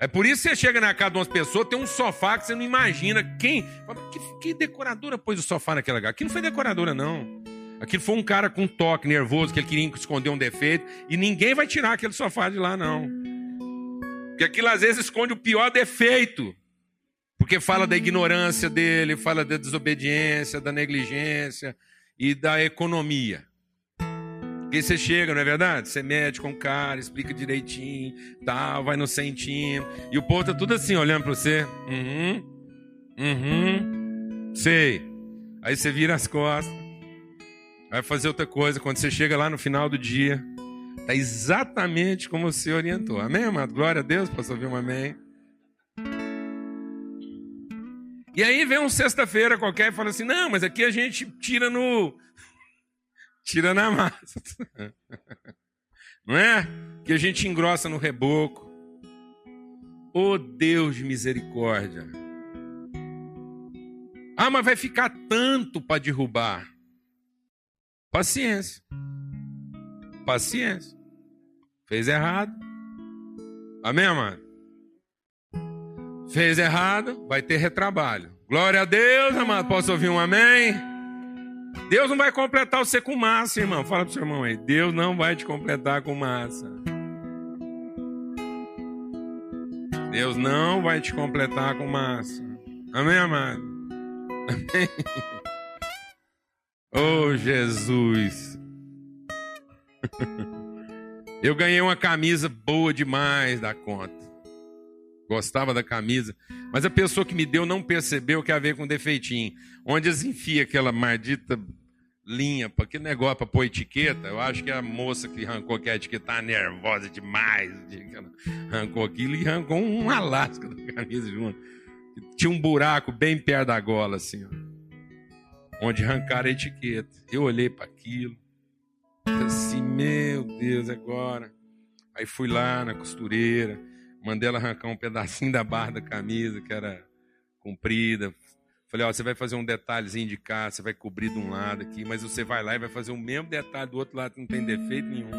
É por isso que você chega na casa de umas pessoas, tem um sofá que você não imagina quem. Que, que decoradora pôs o sofá naquela lugar? Aquilo não foi decoradora, não. Aquilo foi um cara com toque nervoso que ele queria esconder um defeito. E ninguém vai tirar aquele sofá de lá, não. Porque aquilo às vezes esconde o pior defeito. Porque fala da ignorância dele, fala da desobediência, da negligência e da economia. Porque você chega, não é verdade? Você mede com o cara, explica direitinho, tal, vai no centímetro. E o povo tá tudo assim, olhando para você. Uhum, uhum, sei. Aí você vira as costas, vai fazer outra coisa. Quando você chega lá no final do dia, tá exatamente como você orientou. Amém, amado? Glória a Deus, posso ouvir um amém? E aí vem um sexta-feira qualquer e fala assim: não, mas aqui a gente tira no tira na massa. [LAUGHS] Não é? Que a gente engrossa no reboco. Oh Deus de misericórdia. Ah, mas vai ficar tanto para derrubar. Paciência. Paciência. Fez errado. Amém, amado? Fez errado, vai ter retrabalho. Glória a Deus, amado. Posso ouvir um amém? Deus não vai completar você com massa, irmão. Fala pro seu irmão aí. Deus não vai te completar com massa. Deus não vai te completar com massa. Amém, amado? Amém. [LAUGHS] Oh, Jesus. [LAUGHS] Eu ganhei uma camisa boa demais da conta. Gostava da camisa. Mas a pessoa que me deu não percebeu que havia com defeitinho. Onde eles enfiam aquela maldita linha, para que negócio para pôr etiqueta? Eu acho que a moça que arrancou a etiqueta tá nervosa demais. Arrancou aquilo e arrancou uma lasca da camisa junto. Tinha um buraco bem perto da gola, assim, ó, onde arrancaram a etiqueta. Eu olhei para aquilo, assim, meu Deus, agora. Aí fui lá na costureira Mandei ela arrancar um pedacinho da barra da camisa, que era comprida. Falei, ó, você vai fazer um detalhezinho de cá, você vai cobrir de um lado aqui, mas você vai lá e vai fazer o mesmo detalhe do outro lado não tem defeito nenhum.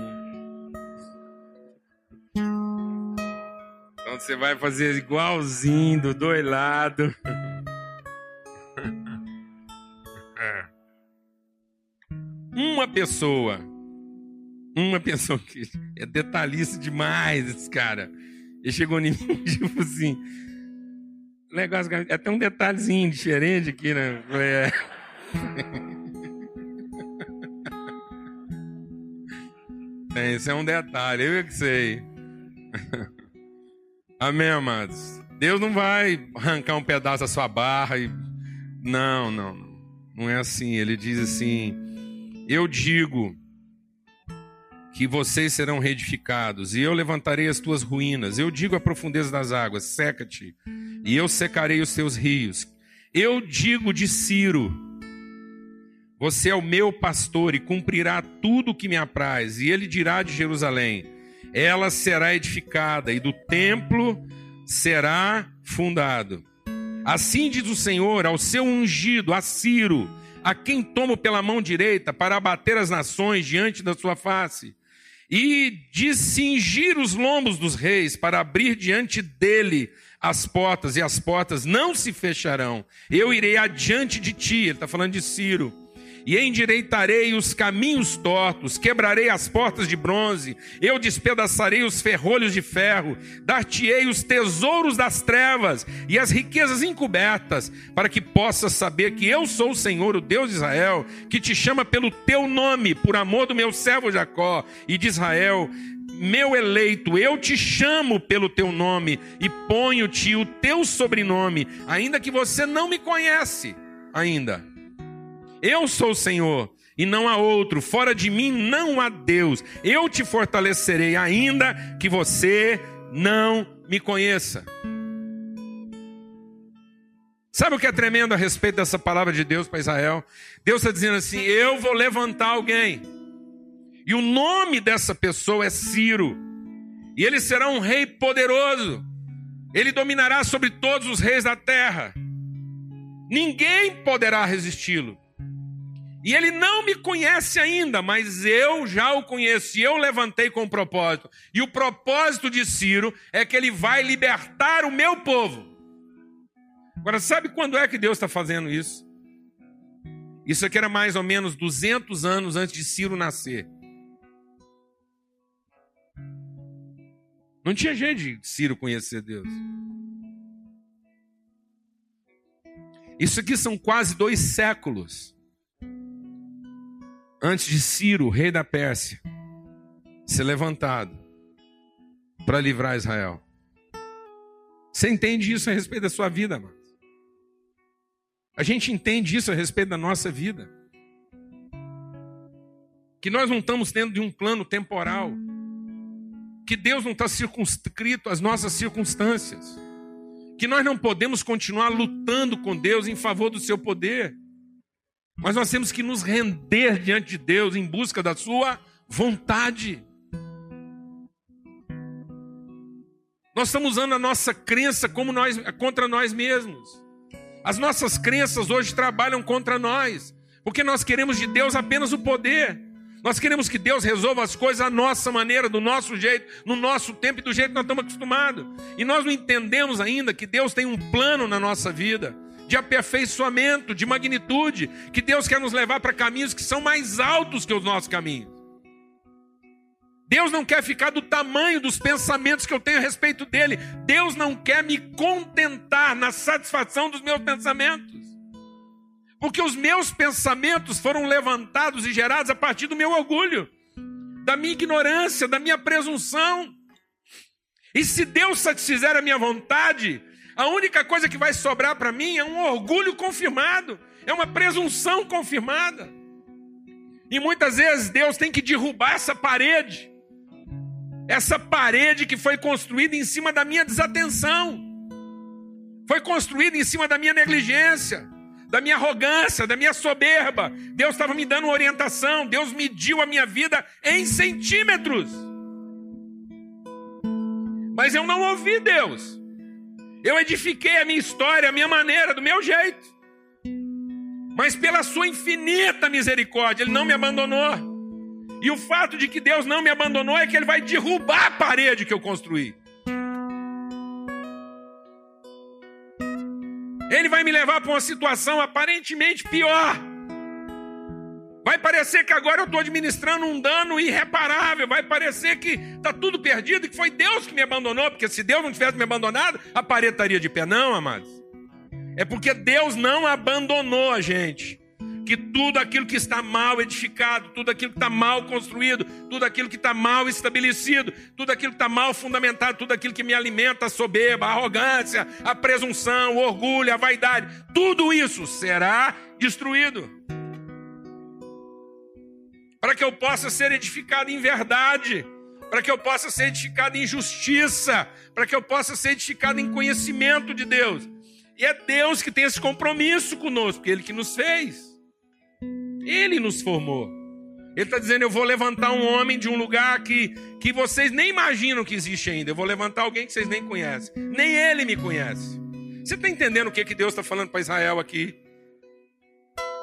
Então você vai fazer igualzinho do dois lados. [LAUGHS] Uma pessoa, uma pessoa que é detalhista demais, esse cara. Ele chegou em mim [LAUGHS] tipo assim. Negócio, é até um detalhezinho diferente aqui, né? É. [LAUGHS] Esse é um detalhe, eu que sei. [LAUGHS] Amém, amados? Deus não vai arrancar um pedaço da sua barra e. Não, não. Não é assim. Ele diz assim: Eu digo que vocês serão reedificados, e eu levantarei as tuas ruínas. Eu digo à profundeza das águas: seca-te, e eu secarei os teus rios. Eu digo de Ciro: Você é o meu pastor e cumprirá tudo o que me apraz. E ele dirá de Jerusalém: Ela será edificada, e do templo será fundado. Assim diz o Senhor ao seu ungido, a Ciro, a quem tomo pela mão direita para abater as nações diante da sua face e de cingir os lombos dos reis para abrir diante dele as portas, e as portas não se fecharão. Eu irei adiante de ti, ele está falando de Ciro e endireitarei os caminhos tortos, quebrarei as portas de bronze, eu despedaçarei os ferrolhos de ferro, dar-te-ei os tesouros das trevas e as riquezas encobertas, para que possas saber que eu sou o Senhor, o Deus de Israel, que te chama pelo teu nome, por amor do meu servo Jacó e de Israel, meu eleito, eu te chamo pelo teu nome e ponho-te o teu sobrenome, ainda que você não me conhece ainda. Eu sou o Senhor e não há outro, fora de mim não há Deus. Eu te fortalecerei, ainda que você não me conheça. Sabe o que é tremendo a respeito dessa palavra de Deus para Israel? Deus está dizendo assim: Eu vou levantar alguém, e o nome dessa pessoa é Ciro, e ele será um rei poderoso, ele dominará sobre todos os reis da terra, ninguém poderá resisti-lo. E ele não me conhece ainda, mas eu já o conheço e eu levantei com um propósito. E o propósito de Ciro é que ele vai libertar o meu povo. Agora, sabe quando é que Deus está fazendo isso? Isso aqui era mais ou menos 200 anos antes de Ciro nascer. Não tinha jeito de Ciro conhecer Deus. Isso aqui são quase dois séculos antes de Ciro, rei da Pérsia, ser levantado para livrar Israel. Você entende isso a respeito da sua vida, mano? A gente entende isso a respeito da nossa vida. Que nós não estamos dentro de um plano temporal. Que Deus não está circunscrito às nossas circunstâncias. Que nós não podemos continuar lutando com Deus em favor do seu poder. Mas nós temos que nos render diante de Deus em busca da Sua vontade. Nós estamos usando a nossa crença como nós, contra nós mesmos. As nossas crenças hoje trabalham contra nós, porque nós queremos de Deus apenas o poder. Nós queremos que Deus resolva as coisas à nossa maneira, do nosso jeito, no nosso tempo e do jeito que nós estamos acostumados. E nós não entendemos ainda que Deus tem um plano na nossa vida de aperfeiçoamento, de magnitude, que Deus quer nos levar para caminhos que são mais altos que os nossos caminhos. Deus não quer ficar do tamanho dos pensamentos que eu tenho a respeito dele. Deus não quer me contentar na satisfação dos meus pensamentos. Porque os meus pensamentos foram levantados e gerados a partir do meu orgulho, da minha ignorância, da minha presunção. E se Deus satisfizer a minha vontade, a única coisa que vai sobrar para mim é um orgulho confirmado, é uma presunção confirmada. E muitas vezes Deus tem que derrubar essa parede, essa parede que foi construída em cima da minha desatenção, foi construída em cima da minha negligência, da minha arrogância, da minha soberba. Deus estava me dando orientação, Deus mediu a minha vida em centímetros. Mas eu não ouvi Deus. Eu edifiquei a minha história, a minha maneira, do meu jeito. Mas pela sua infinita misericórdia, Ele não me abandonou. E o fato de que Deus não me abandonou é que Ele vai derrubar a parede que eu construí. Ele vai me levar para uma situação aparentemente pior. Vai parecer que agora eu estou administrando um dano irreparável. Vai parecer que está tudo perdido e que foi Deus que me abandonou. Porque se Deus não tivesse me abandonado, a parede estaria de pé. Não, amados. É porque Deus não abandonou a gente. Que tudo aquilo que está mal edificado, tudo aquilo que está mal construído, tudo aquilo que está mal estabelecido, tudo aquilo que está mal fundamentado, tudo aquilo que me alimenta a soberba, a arrogância, a presunção, o orgulho, a vaidade, tudo isso será destruído para que eu possa ser edificado em verdade, para que eu possa ser edificado em justiça, para que eu possa ser edificado em conhecimento de Deus. E é Deus que tem esse compromisso conosco, Ele que nos fez, Ele nos formou. Ele está dizendo: Eu vou levantar um homem de um lugar que, que vocês nem imaginam que existe ainda. Eu vou levantar alguém que vocês nem conhecem. Nem ele me conhece. Você está entendendo o que, que Deus está falando para Israel aqui?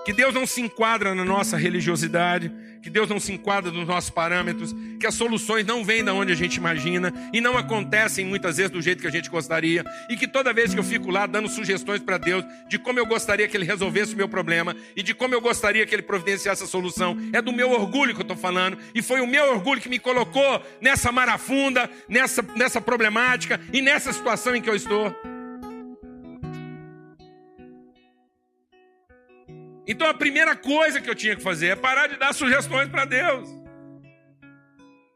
Que Deus não se enquadra na nossa religiosidade, que Deus não se enquadra nos nossos parâmetros, que as soluções não vêm da onde a gente imagina e não acontecem muitas vezes do jeito que a gente gostaria, e que toda vez que eu fico lá dando sugestões para Deus de como eu gostaria que Ele resolvesse o meu problema e de como eu gostaria que Ele providenciasse a solução, é do meu orgulho que eu estou falando, e foi o meu orgulho que me colocou nessa marafunda, nessa, nessa problemática e nessa situação em que eu estou. Então a primeira coisa que eu tinha que fazer é parar de dar sugestões para Deus.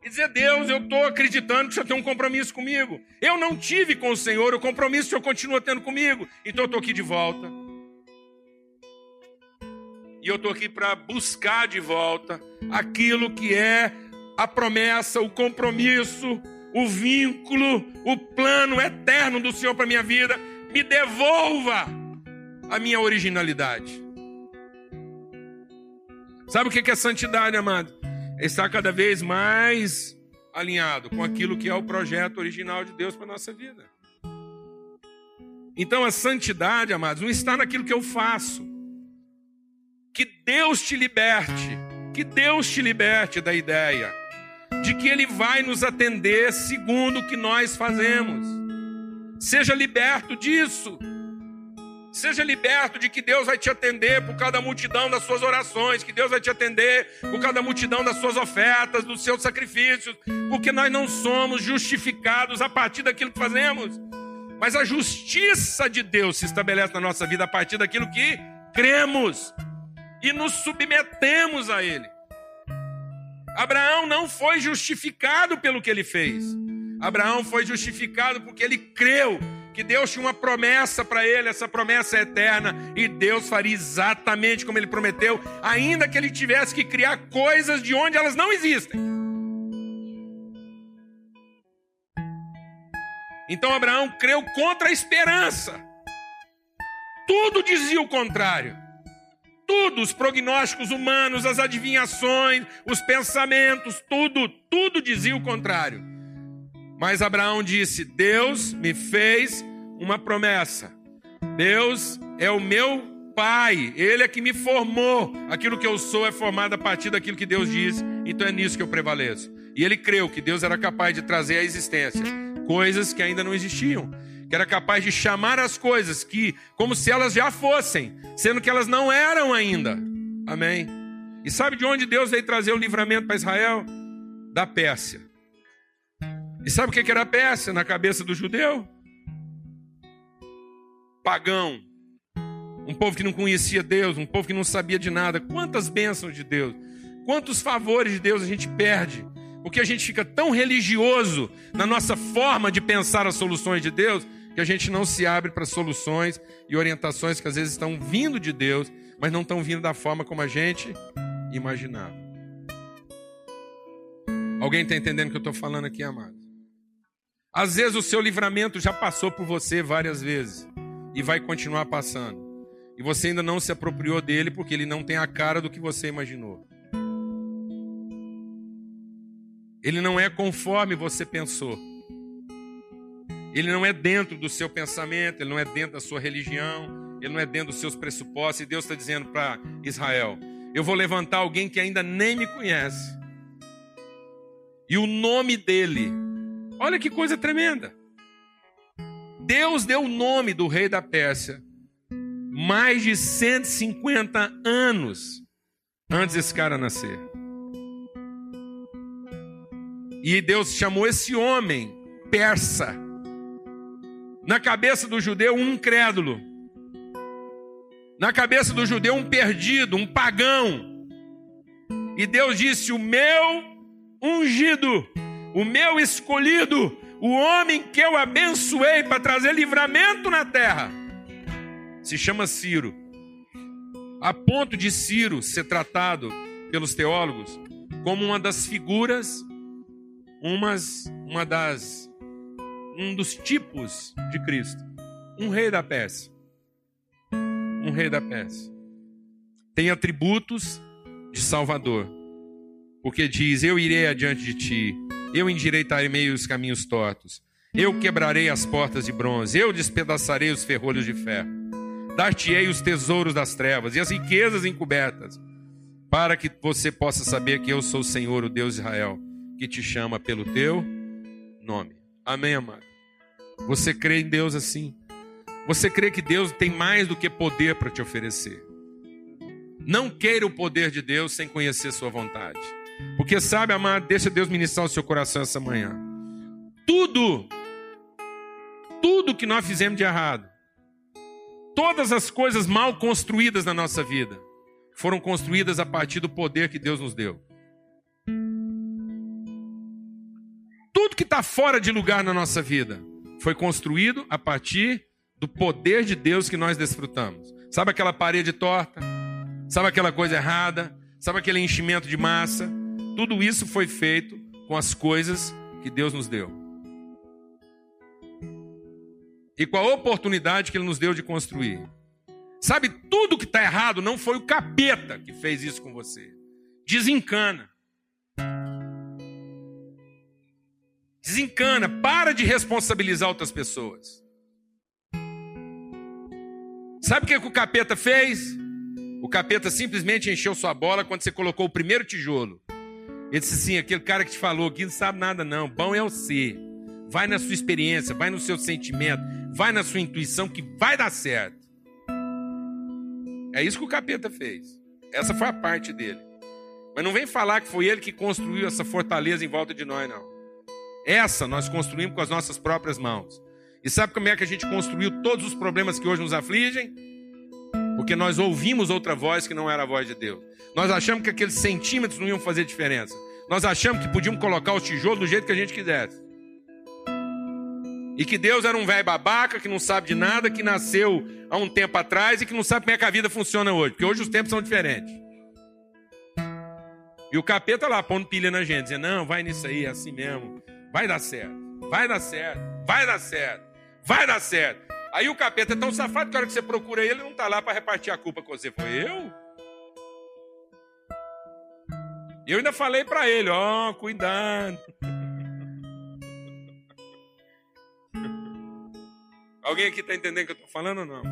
E dizer, Deus, eu estou acreditando que o Senhor tem um compromisso comigo. Eu não tive com o Senhor o compromisso o Senhor continua tendo comigo. Então eu estou aqui de volta. E eu estou aqui para buscar de volta aquilo que é a promessa, o compromisso, o vínculo, o plano eterno do Senhor para minha vida. Me devolva a minha originalidade. Sabe o que é santidade, amado? É estar cada vez mais alinhado com aquilo que é o projeto original de Deus para a nossa vida. Então a santidade, amados, não está naquilo que eu faço. Que Deus te liberte, que Deus te liberte da ideia de que Ele vai nos atender segundo o que nós fazemos. Seja liberto disso. Seja liberto de que Deus vai te atender por cada multidão das suas orações, que Deus vai te atender por cada multidão das suas ofertas, dos seus sacrifícios, porque nós não somos justificados a partir daquilo que fazemos, mas a justiça de Deus se estabelece na nossa vida a partir daquilo que cremos e nos submetemos a Ele. Abraão não foi justificado pelo que ele fez, Abraão foi justificado porque ele creu que Deus tinha uma promessa para ele, essa promessa é eterna, e Deus faria exatamente como ele prometeu, ainda que ele tivesse que criar coisas de onde elas não existem. Então Abraão creu contra a esperança. Tudo dizia o contrário. Tudo, os prognósticos humanos, as adivinhações, os pensamentos, tudo, tudo dizia o contrário. Mas Abraão disse: Deus me fez uma promessa. Deus é o meu pai, ele é que me formou. Aquilo que eu sou é formado a partir daquilo que Deus diz, então é nisso que eu prevaleço. E ele creu que Deus era capaz de trazer à existência coisas que ainda não existiam, que era capaz de chamar as coisas que como se elas já fossem, sendo que elas não eram ainda. Amém. E sabe de onde Deus veio trazer o livramento para Israel? Da Pérsia. E sabe o que era Pérsia na cabeça do judeu? Pagão. Um povo que não conhecia Deus, um povo que não sabia de nada. Quantas bênçãos de Deus, quantos favores de Deus a gente perde, porque a gente fica tão religioso na nossa forma de pensar as soluções de Deus, que a gente não se abre para soluções e orientações que às vezes estão vindo de Deus, mas não estão vindo da forma como a gente imaginava. Alguém está entendendo o que eu estou falando aqui, amado? Às vezes o seu livramento já passou por você várias vezes e vai continuar passando. E você ainda não se apropriou dele porque ele não tem a cara do que você imaginou. Ele não é conforme você pensou. Ele não é dentro do seu pensamento, ele não é dentro da sua religião, ele não é dentro dos seus pressupostos. E Deus está dizendo para Israel: Eu vou levantar alguém que ainda nem me conhece. E o nome dele Olha que coisa tremenda. Deus deu o nome do rei da Pérsia mais de 150 anos antes desse cara nascer. E Deus chamou esse homem persa. Na cabeça do judeu, um incrédulo. Na cabeça do judeu, um perdido, um pagão. E Deus disse: O meu ungido o meu escolhido, o homem que eu abençoei para trazer livramento na terra, se chama Ciro. A ponto de Ciro ser tratado pelos teólogos como uma das figuras, umas, uma das, um dos tipos de Cristo, um rei da Pérsia, um rei da Pérsia. Tem atributos de Salvador, porque diz: Eu irei adiante de ti eu endireitarei os caminhos tortos. Eu quebrarei as portas de bronze. Eu despedaçarei os ferrolhos de ferro. dar-te-ei os tesouros das trevas e as riquezas encobertas, para que você possa saber que eu sou o Senhor, o Deus de Israel, que te chama pelo teu nome. Amém, amado? Você crê em Deus assim? Você crê que Deus tem mais do que poder para te oferecer? Não queira o poder de Deus sem conhecer sua vontade. Porque sabe, amado, deixa Deus ministrar o seu coração essa manhã. Tudo, tudo que nós fizemos de errado, todas as coisas mal construídas na nossa vida, foram construídas a partir do poder que Deus nos deu. Tudo que está fora de lugar na nossa vida foi construído a partir do poder de Deus que nós desfrutamos. Sabe aquela parede torta? Sabe aquela coisa errada? Sabe aquele enchimento de massa? Tudo isso foi feito com as coisas que Deus nos deu. E com a oportunidade que Ele nos deu de construir. Sabe, tudo que está errado não foi o capeta que fez isso com você. Desencana. Desencana, para de responsabilizar outras pessoas. Sabe o que, que o capeta fez? O capeta simplesmente encheu sua bola quando você colocou o primeiro tijolo. Ele disse assim: aquele cara que te falou que não sabe nada, não. Bom é o ser. Vai na sua experiência, vai no seu sentimento, vai na sua intuição que vai dar certo. É isso que o capeta fez. Essa foi a parte dele. Mas não vem falar que foi ele que construiu essa fortaleza em volta de nós, não. Essa nós construímos com as nossas próprias mãos. E sabe como é que a gente construiu todos os problemas que hoje nos afligem? Porque nós ouvimos outra voz que não era a voz de Deus. Nós achamos que aqueles centímetros não iam fazer diferença. Nós achamos que podíamos colocar os tijolos do jeito que a gente quisesse. E que Deus era um velho babaca que não sabe de nada, que nasceu há um tempo atrás e que não sabe como é que a vida funciona hoje. Porque hoje os tempos são diferentes. E o capeta lá pondo pilha na gente, dizendo: Não, vai nisso aí, é assim mesmo. Vai dar certo, vai dar certo, vai dar certo vai dar certo. Aí o capeta é tão safado que a hora que você procura ele, ele não está lá para repartir a culpa com você. Foi eu? Eu ainda falei para ele, ó, oh, cuidado. [LAUGHS] Alguém aqui está entendendo o que eu estou falando ou não?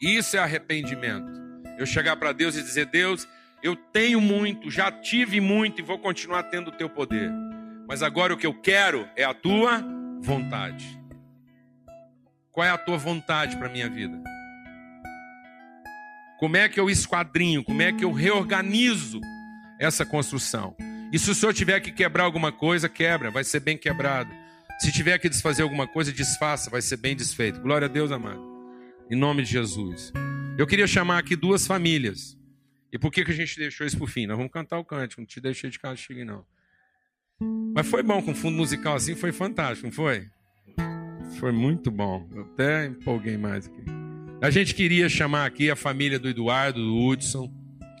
Isso é arrependimento. Eu chegar para Deus e dizer, Deus, eu tenho muito, já tive muito e vou continuar tendo o teu poder. Mas agora o que eu quero é a tua vontade. Qual é a tua vontade para a minha vida? Como é que eu esquadrinho? Como é que eu reorganizo essa construção? E se o senhor tiver que quebrar alguma coisa, quebra, vai ser bem quebrado. Se tiver que desfazer alguma coisa, desfaça, vai ser bem desfeito. Glória a Deus, amado. Em nome de Jesus. Eu queria chamar aqui duas famílias. E por que, que a gente deixou isso por fim? Nós vamos cantar o cântico, não te deixei de castigo, não. Mas foi bom, com fundo musical assim, foi fantástico, não foi? Foi muito bom. Eu até empolguei mais aqui. A gente queria chamar aqui a família do Eduardo, do Hudson.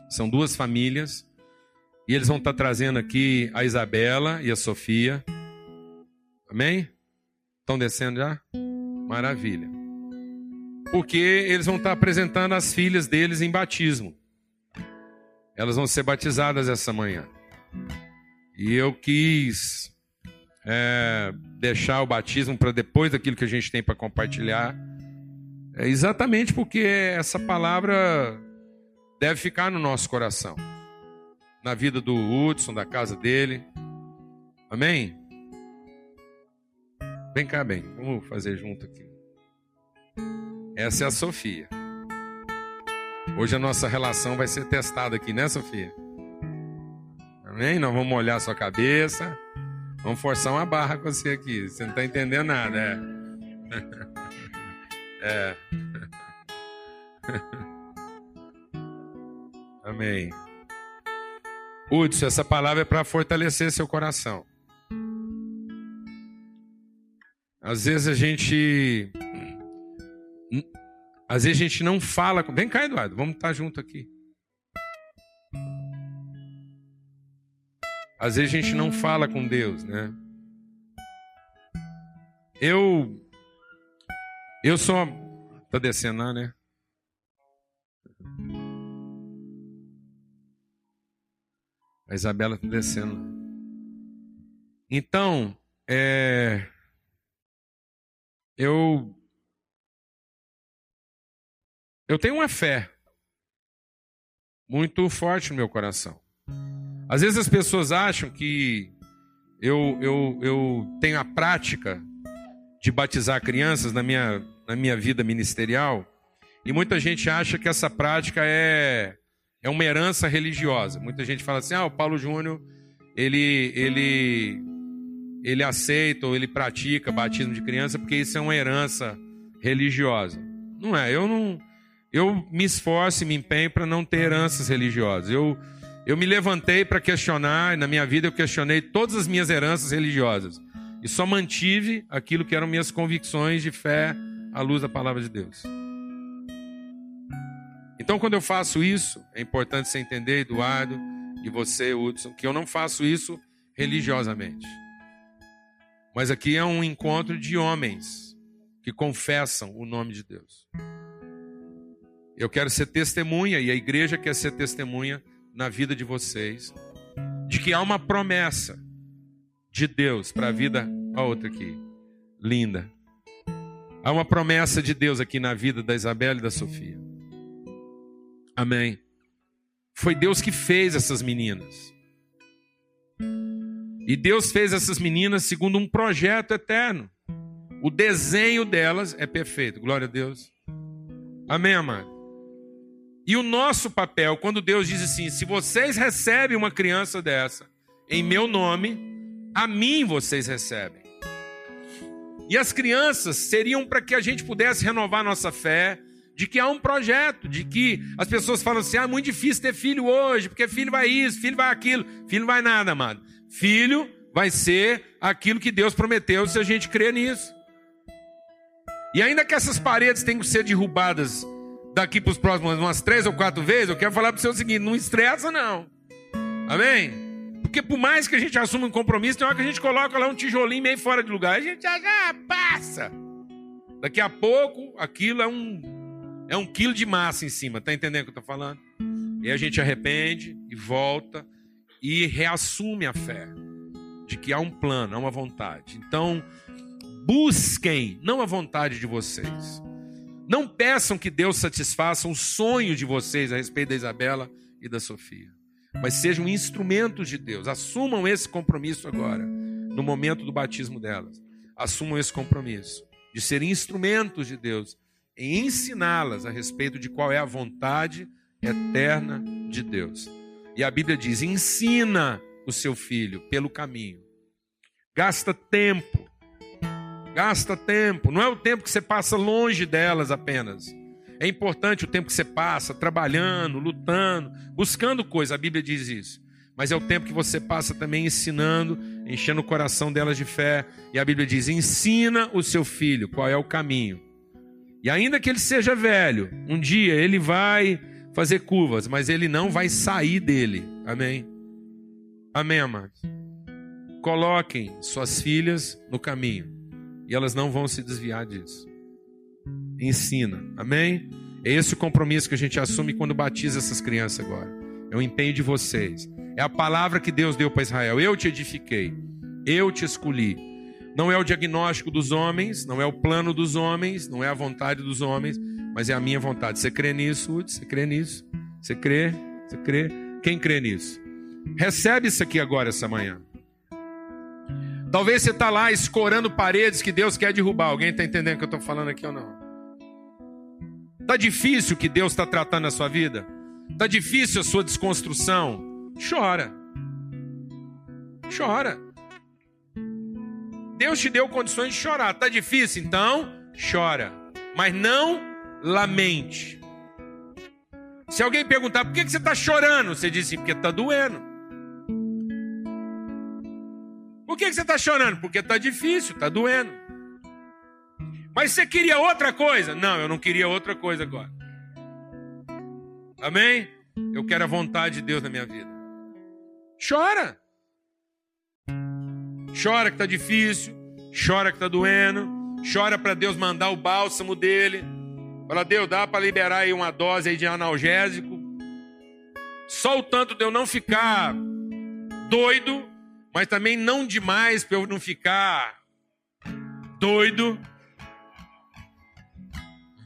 São duas famílias. E eles vão estar trazendo aqui a Isabela e a Sofia. Amém? Estão descendo já? Maravilha. Porque eles vão estar apresentando as filhas deles em batismo. Elas vão ser batizadas essa manhã. E eu quis é, deixar o batismo para depois daquilo que a gente tem para compartilhar, é exatamente porque essa palavra deve ficar no nosso coração, na vida do Hudson, da casa dele. Amém? Vem cá, bem, vamos fazer junto aqui. Essa é a Sofia. Hoje a nossa relação vai ser testada aqui, né, Sofia? Amém? Nós vamos molhar sua cabeça. Vamos forçar uma barra com você aqui. Você não está entendendo nada, é. [LAUGHS] é. [LAUGHS] Amém. Hudson, essa palavra é para fortalecer seu coração. Às vezes a gente. Às vezes a gente não fala. Vem cá, Eduardo, vamos estar junto aqui. Às vezes a gente não fala com Deus, né? Eu eu sou tá descendo né? A Isabela tá descendo. Então, é eu eu tenho uma fé muito forte no meu coração. Às vezes as pessoas acham que eu, eu, eu tenho a prática de batizar crianças na minha, na minha vida ministerial, e muita gente acha que essa prática é, é uma herança religiosa. Muita gente fala assim: ah, o Paulo Júnior, ele, ele, ele aceita ou ele pratica batismo de criança porque isso é uma herança religiosa. Não é, eu não. Eu me esforço e me empenho para não ter heranças religiosas. Eu, eu me levantei para questionar, e na minha vida eu questionei todas as minhas heranças religiosas. E só mantive aquilo que eram minhas convicções de fé à luz da palavra de Deus. Então, quando eu faço isso, é importante você entender, Eduardo, e você, Hudson, que eu não faço isso religiosamente. Mas aqui é um encontro de homens que confessam o nome de Deus. Eu quero ser testemunha, e a igreja quer ser testemunha na vida de vocês, de que há uma promessa de Deus para a vida. A outra aqui, linda. Há uma promessa de Deus aqui na vida da Isabela e da Sofia. Amém. Foi Deus que fez essas meninas. E Deus fez essas meninas segundo um projeto eterno. O desenho delas é perfeito. Glória a Deus. Amém, amado? E o nosso papel, quando Deus diz assim: se vocês recebem uma criança dessa, em meu nome, a mim vocês recebem. E as crianças seriam para que a gente pudesse renovar nossa fé, de que há um projeto, de que as pessoas falam assim: ah, é muito difícil ter filho hoje, porque filho vai isso, filho vai aquilo, filho não vai nada, amado. Filho vai ser aquilo que Deus prometeu se a gente crer nisso. E ainda que essas paredes tenham que ser derrubadas daqui para os próximos umas três ou quatro vezes, eu quero falar para você o seguinte: não estressa, não. Amém? Porque por mais que a gente assuma um compromisso, tem hora que a gente coloca lá um tijolinho meio fora de lugar. A gente ah, passa. Daqui a pouco, aquilo é um, é um quilo de massa em cima. Tá entendendo o que eu estou falando? E a gente arrepende e volta e reassume a fé de que há um plano, há uma vontade. Então, busquem, não a vontade de vocês, não peçam que Deus satisfaça o sonho de vocês a respeito da Isabela e da Sofia, mas sejam instrumentos de Deus. Assumam esse compromisso agora, no momento do batismo delas. Assumam esse compromisso de serem instrumentos de Deus em ensiná-las a respeito de qual é a vontade eterna de Deus. E a Bíblia diz: ensina o seu filho pelo caminho. Gasta tempo Gasta tempo. Não é o tempo que você passa longe delas apenas. É importante o tempo que você passa trabalhando, lutando, buscando coisas. A Bíblia diz isso. Mas é o tempo que você passa também ensinando, enchendo o coração delas de fé. E a Bíblia diz: ensina o seu filho qual é o caminho. E ainda que ele seja velho, um dia ele vai fazer curvas, mas ele não vai sair dele. Amém? Amém, amados? Coloquem suas filhas no caminho e elas não vão se desviar disso. Ensina, amém? É esse o compromisso que a gente assume quando batiza essas crianças agora. É o empenho de vocês. É a palavra que Deus deu para Israel. Eu te edifiquei, eu te escolhi. Não é o diagnóstico dos homens, não é o plano dos homens, não é a vontade dos homens, mas é a minha vontade. Você crê nisso, Hud? Você crê nisso? Você crê? Você crê? Quem crê nisso? Recebe isso aqui agora, essa manhã. Talvez você está lá escorando paredes que Deus quer derrubar. Alguém está entendendo o que eu estou falando aqui ou não? Está difícil o que Deus está tratando na sua vida? Está difícil a sua desconstrução? Chora. Chora. Deus te deu condições de chorar. Está difícil? Então, chora. Mas não lamente. Se alguém perguntar por que você está chorando, você diz assim, porque está doendo. Por que você está chorando? Porque está difícil, está doendo. Mas você queria outra coisa? Não, eu não queria outra coisa agora. Amém? Eu quero a vontade de Deus na minha vida. Chora. Chora que está difícil. Chora que está doendo. Chora para Deus mandar o bálsamo dele. Fala, Deus, dá para liberar aí uma dose aí de analgésico. Só o tanto de eu não ficar doido mas também não demais para eu não ficar doido.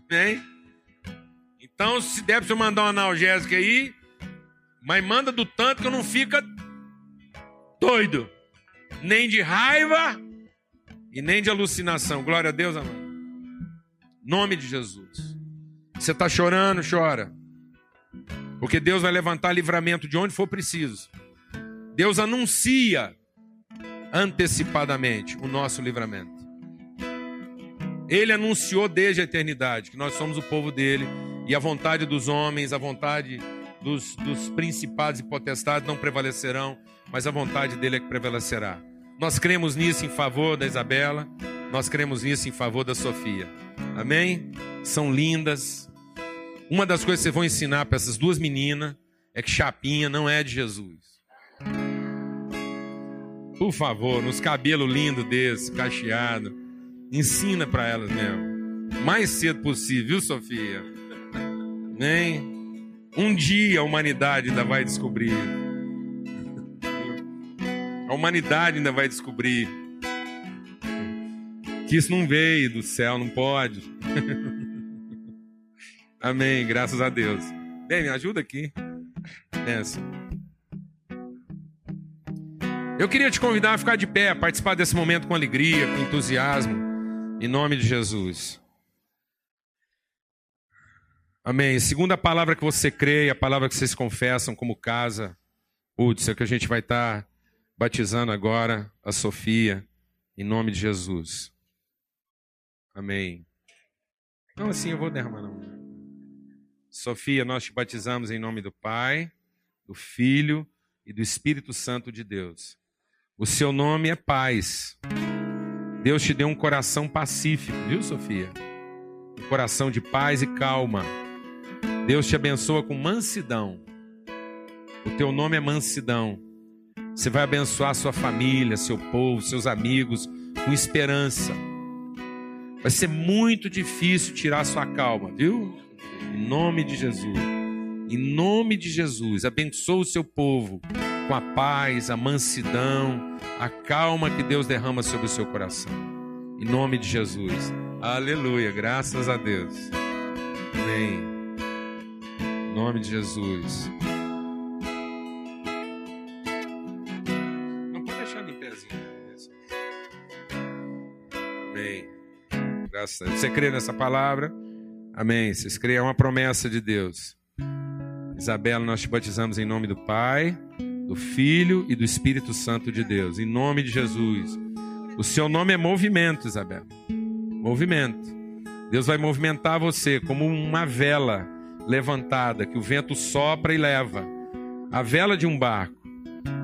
Bem? Então, se der para você mandar uma analgésica aí, mas manda do tanto que não fica doido. Nem de raiva e nem de alucinação. Glória a Deus, amado. Nome de Jesus. Você está chorando, chora. Porque Deus vai levantar livramento de onde for preciso. Deus anuncia antecipadamente o nosso livramento. Ele anunciou desde a eternidade que nós somos o povo dele e a vontade dos homens, a vontade dos, dos principados e potestades não prevalecerão, mas a vontade dele é que prevalecerá. Nós cremos nisso em favor da Isabela, nós cremos nisso em favor da Sofia. Amém? São lindas. Uma das coisas que vocês vão ensinar para essas duas meninas é que chapinha não é de Jesus. Por favor, nos cabelos lindos desse, cacheado, ensina para elas mesmo. Mais cedo possível, viu, Sofia? Nem. Um dia a humanidade ainda vai descobrir. A humanidade ainda vai descobrir que isso não veio do céu, não pode. [LAUGHS] Amém, graças a Deus. Bem, me ajuda aqui. Pensa. Eu queria te convidar a ficar de pé, a participar desse momento com alegria, com entusiasmo, em nome de Jesus. Amém. Segunda palavra que você crê, a palavra que vocês confessam como casa, putz, é que a gente vai estar tá batizando agora a Sofia, em nome de Jesus. Amém. Não, assim eu vou derramar não. Sofia, nós te batizamos em nome do Pai, do Filho e do Espírito Santo de Deus. O seu nome é paz. Deus te deu um coração pacífico, viu, Sofia? Um coração de paz e calma. Deus te abençoa com mansidão. O teu nome é mansidão. Você vai abençoar sua família, seu povo, seus amigos com esperança. Vai ser muito difícil tirar sua calma, viu? Em nome de Jesus. Em nome de Jesus, abençoa o seu povo com a paz, a mansidão, a calma que Deus derrama sobre o seu coração. Em nome de Jesus. Aleluia. Graças a Deus. Amém. Em nome de Jesus. Não pode deixar em pezinho. Amém. Graças a Deus. Você crê nessa palavra? Amém. Vocês creem? É uma promessa de Deus. Isabela, nós te batizamos em nome do Pai do Filho e do Espírito Santo de Deus. Em nome de Jesus. O seu nome é movimento, Isabel. Movimento. Deus vai movimentar você como uma vela levantada que o vento sopra e leva. A vela de um barco.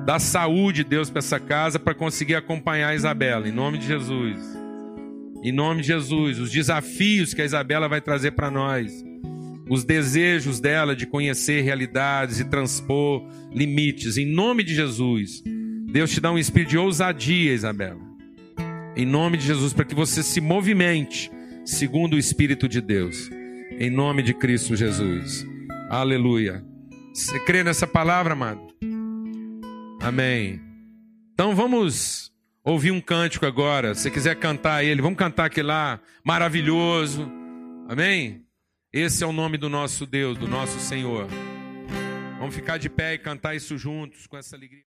Dá saúde, Deus, para essa casa para conseguir acompanhar a Isabela. Em nome de Jesus. Em nome de Jesus. Os desafios que a Isabela vai trazer para nós os desejos dela de conhecer realidades e transpor limites. Em nome de Jesus, Deus te dá um espírito de ousadia, Isabela. Em nome de Jesus, para que você se movimente segundo o Espírito de Deus. Em nome de Cristo Jesus. Aleluia. Você crê nessa palavra, amado? Amém. Então vamos ouvir um cântico agora. Se quiser cantar ele, vamos cantar aquele lá maravilhoso. Amém? Esse é o nome do nosso Deus, do nosso Senhor. Vamos ficar de pé e cantar isso juntos com essa alegria.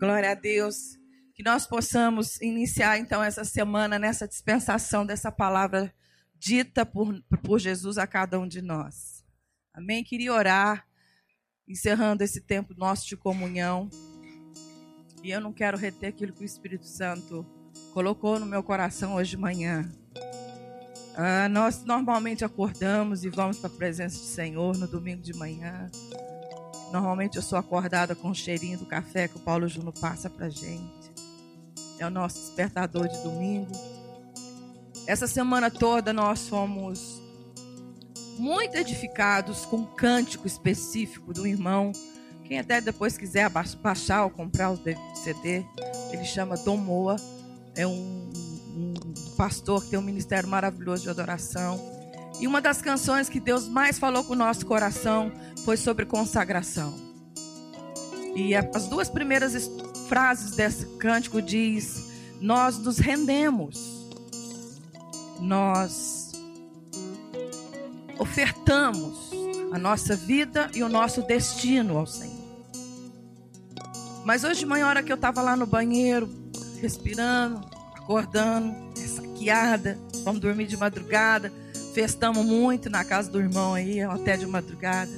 Glória a Deus. Que nós possamos iniciar então essa semana nessa dispensação dessa palavra dita por, por Jesus a cada um de nós. Amém? Queria orar, encerrando esse tempo nosso de comunhão. E eu não quero reter aquilo que o Espírito Santo colocou no meu coração hoje de manhã. Ah, nós normalmente acordamos e vamos para a presença do Senhor no domingo de manhã. Normalmente eu sou acordada com o cheirinho do café que o Paulo Juno passa para gente. É o nosso despertador de domingo. Essa semana toda nós fomos muito edificados com um cântico específico do irmão quem até depois quiser baixar ou comprar o CD, ele chama Domoa. É um, um pastor que tem um ministério maravilhoso de adoração. E uma das canções que Deus mais falou com o nosso coração foi sobre consagração. E as duas primeiras frases desse cântico diz: Nós nos rendemos, nós ofertamos a nossa vida e o nosso destino ao Senhor. Mas hoje de manhã, hora que eu estava lá no banheiro, respirando, acordando, ressaqueada, vamos dormir de madrugada, festamos muito na casa do irmão aí, até de madrugada.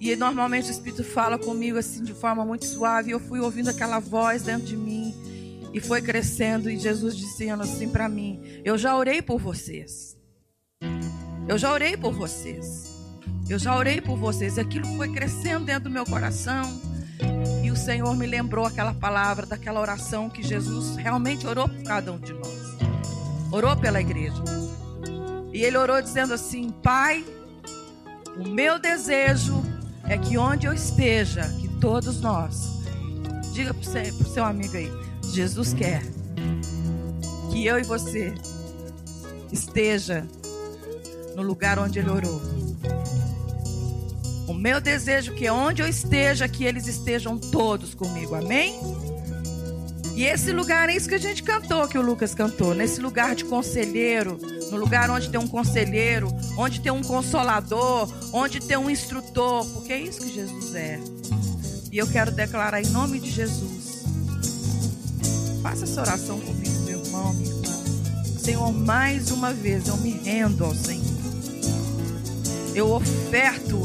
E normalmente o Espírito fala comigo assim de forma muito suave. E eu fui ouvindo aquela voz dentro de mim e foi crescendo. E Jesus dizendo assim para mim: Eu já orei por vocês. Eu já orei por vocês. Eu já orei por vocês. Aquilo foi crescendo dentro do meu coração. E o Senhor me lembrou aquela palavra, daquela oração que Jesus realmente orou por cada um de nós. Orou pela igreja. E ele orou dizendo assim: Pai, o meu desejo é que onde eu esteja, que todos nós, diga para o seu amigo aí, Jesus quer que eu e você esteja no lugar onde ele orou. O meu desejo é que onde eu esteja, que eles estejam todos comigo. Amém? E esse lugar é isso que a gente cantou, que o Lucas cantou. Nesse lugar de conselheiro, no lugar onde tem um conselheiro, onde tem um consolador, onde tem um instrutor, porque é isso que Jesus é. E eu quero declarar em nome de Jesus. Faça essa oração comigo, meu irmão, minha irmã. Senhor, mais uma vez eu me rendo ao Senhor. Eu oferto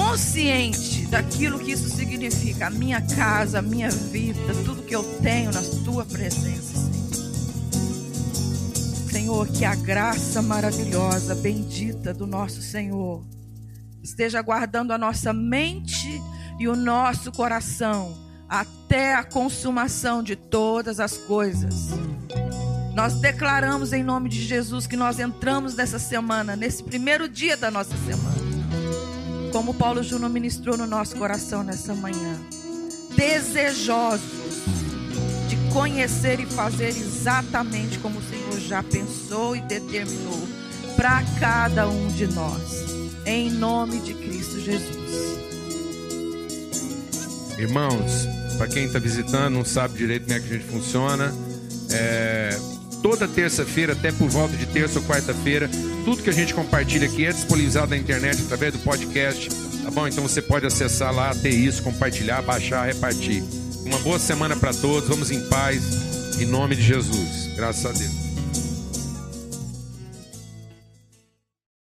consciente daquilo que isso significa, a minha casa, a minha vida, tudo que eu tenho na tua presença, Senhor. Senhor, que a graça maravilhosa, bendita do nosso Senhor esteja guardando a nossa mente e o nosso coração até a consumação de todas as coisas. Nós declaramos em nome de Jesus que nós entramos nessa semana, nesse primeiro dia da nossa semana como Paulo Júnior ministrou no nosso coração nessa manhã, desejosos de conhecer e fazer exatamente como o Senhor já pensou e determinou para cada um de nós, em nome de Cristo Jesus. Irmãos, para quem está visitando, não sabe direito como é que a gente funciona, é, toda terça-feira, até por volta de terça ou quarta-feira, tudo que a gente compartilha aqui é disponibilizado na internet através do podcast, tá bom? Então você pode acessar lá, ter isso, compartilhar, baixar, repartir. Uma boa semana para todos, vamos em paz, em nome de Jesus. Graças a Deus.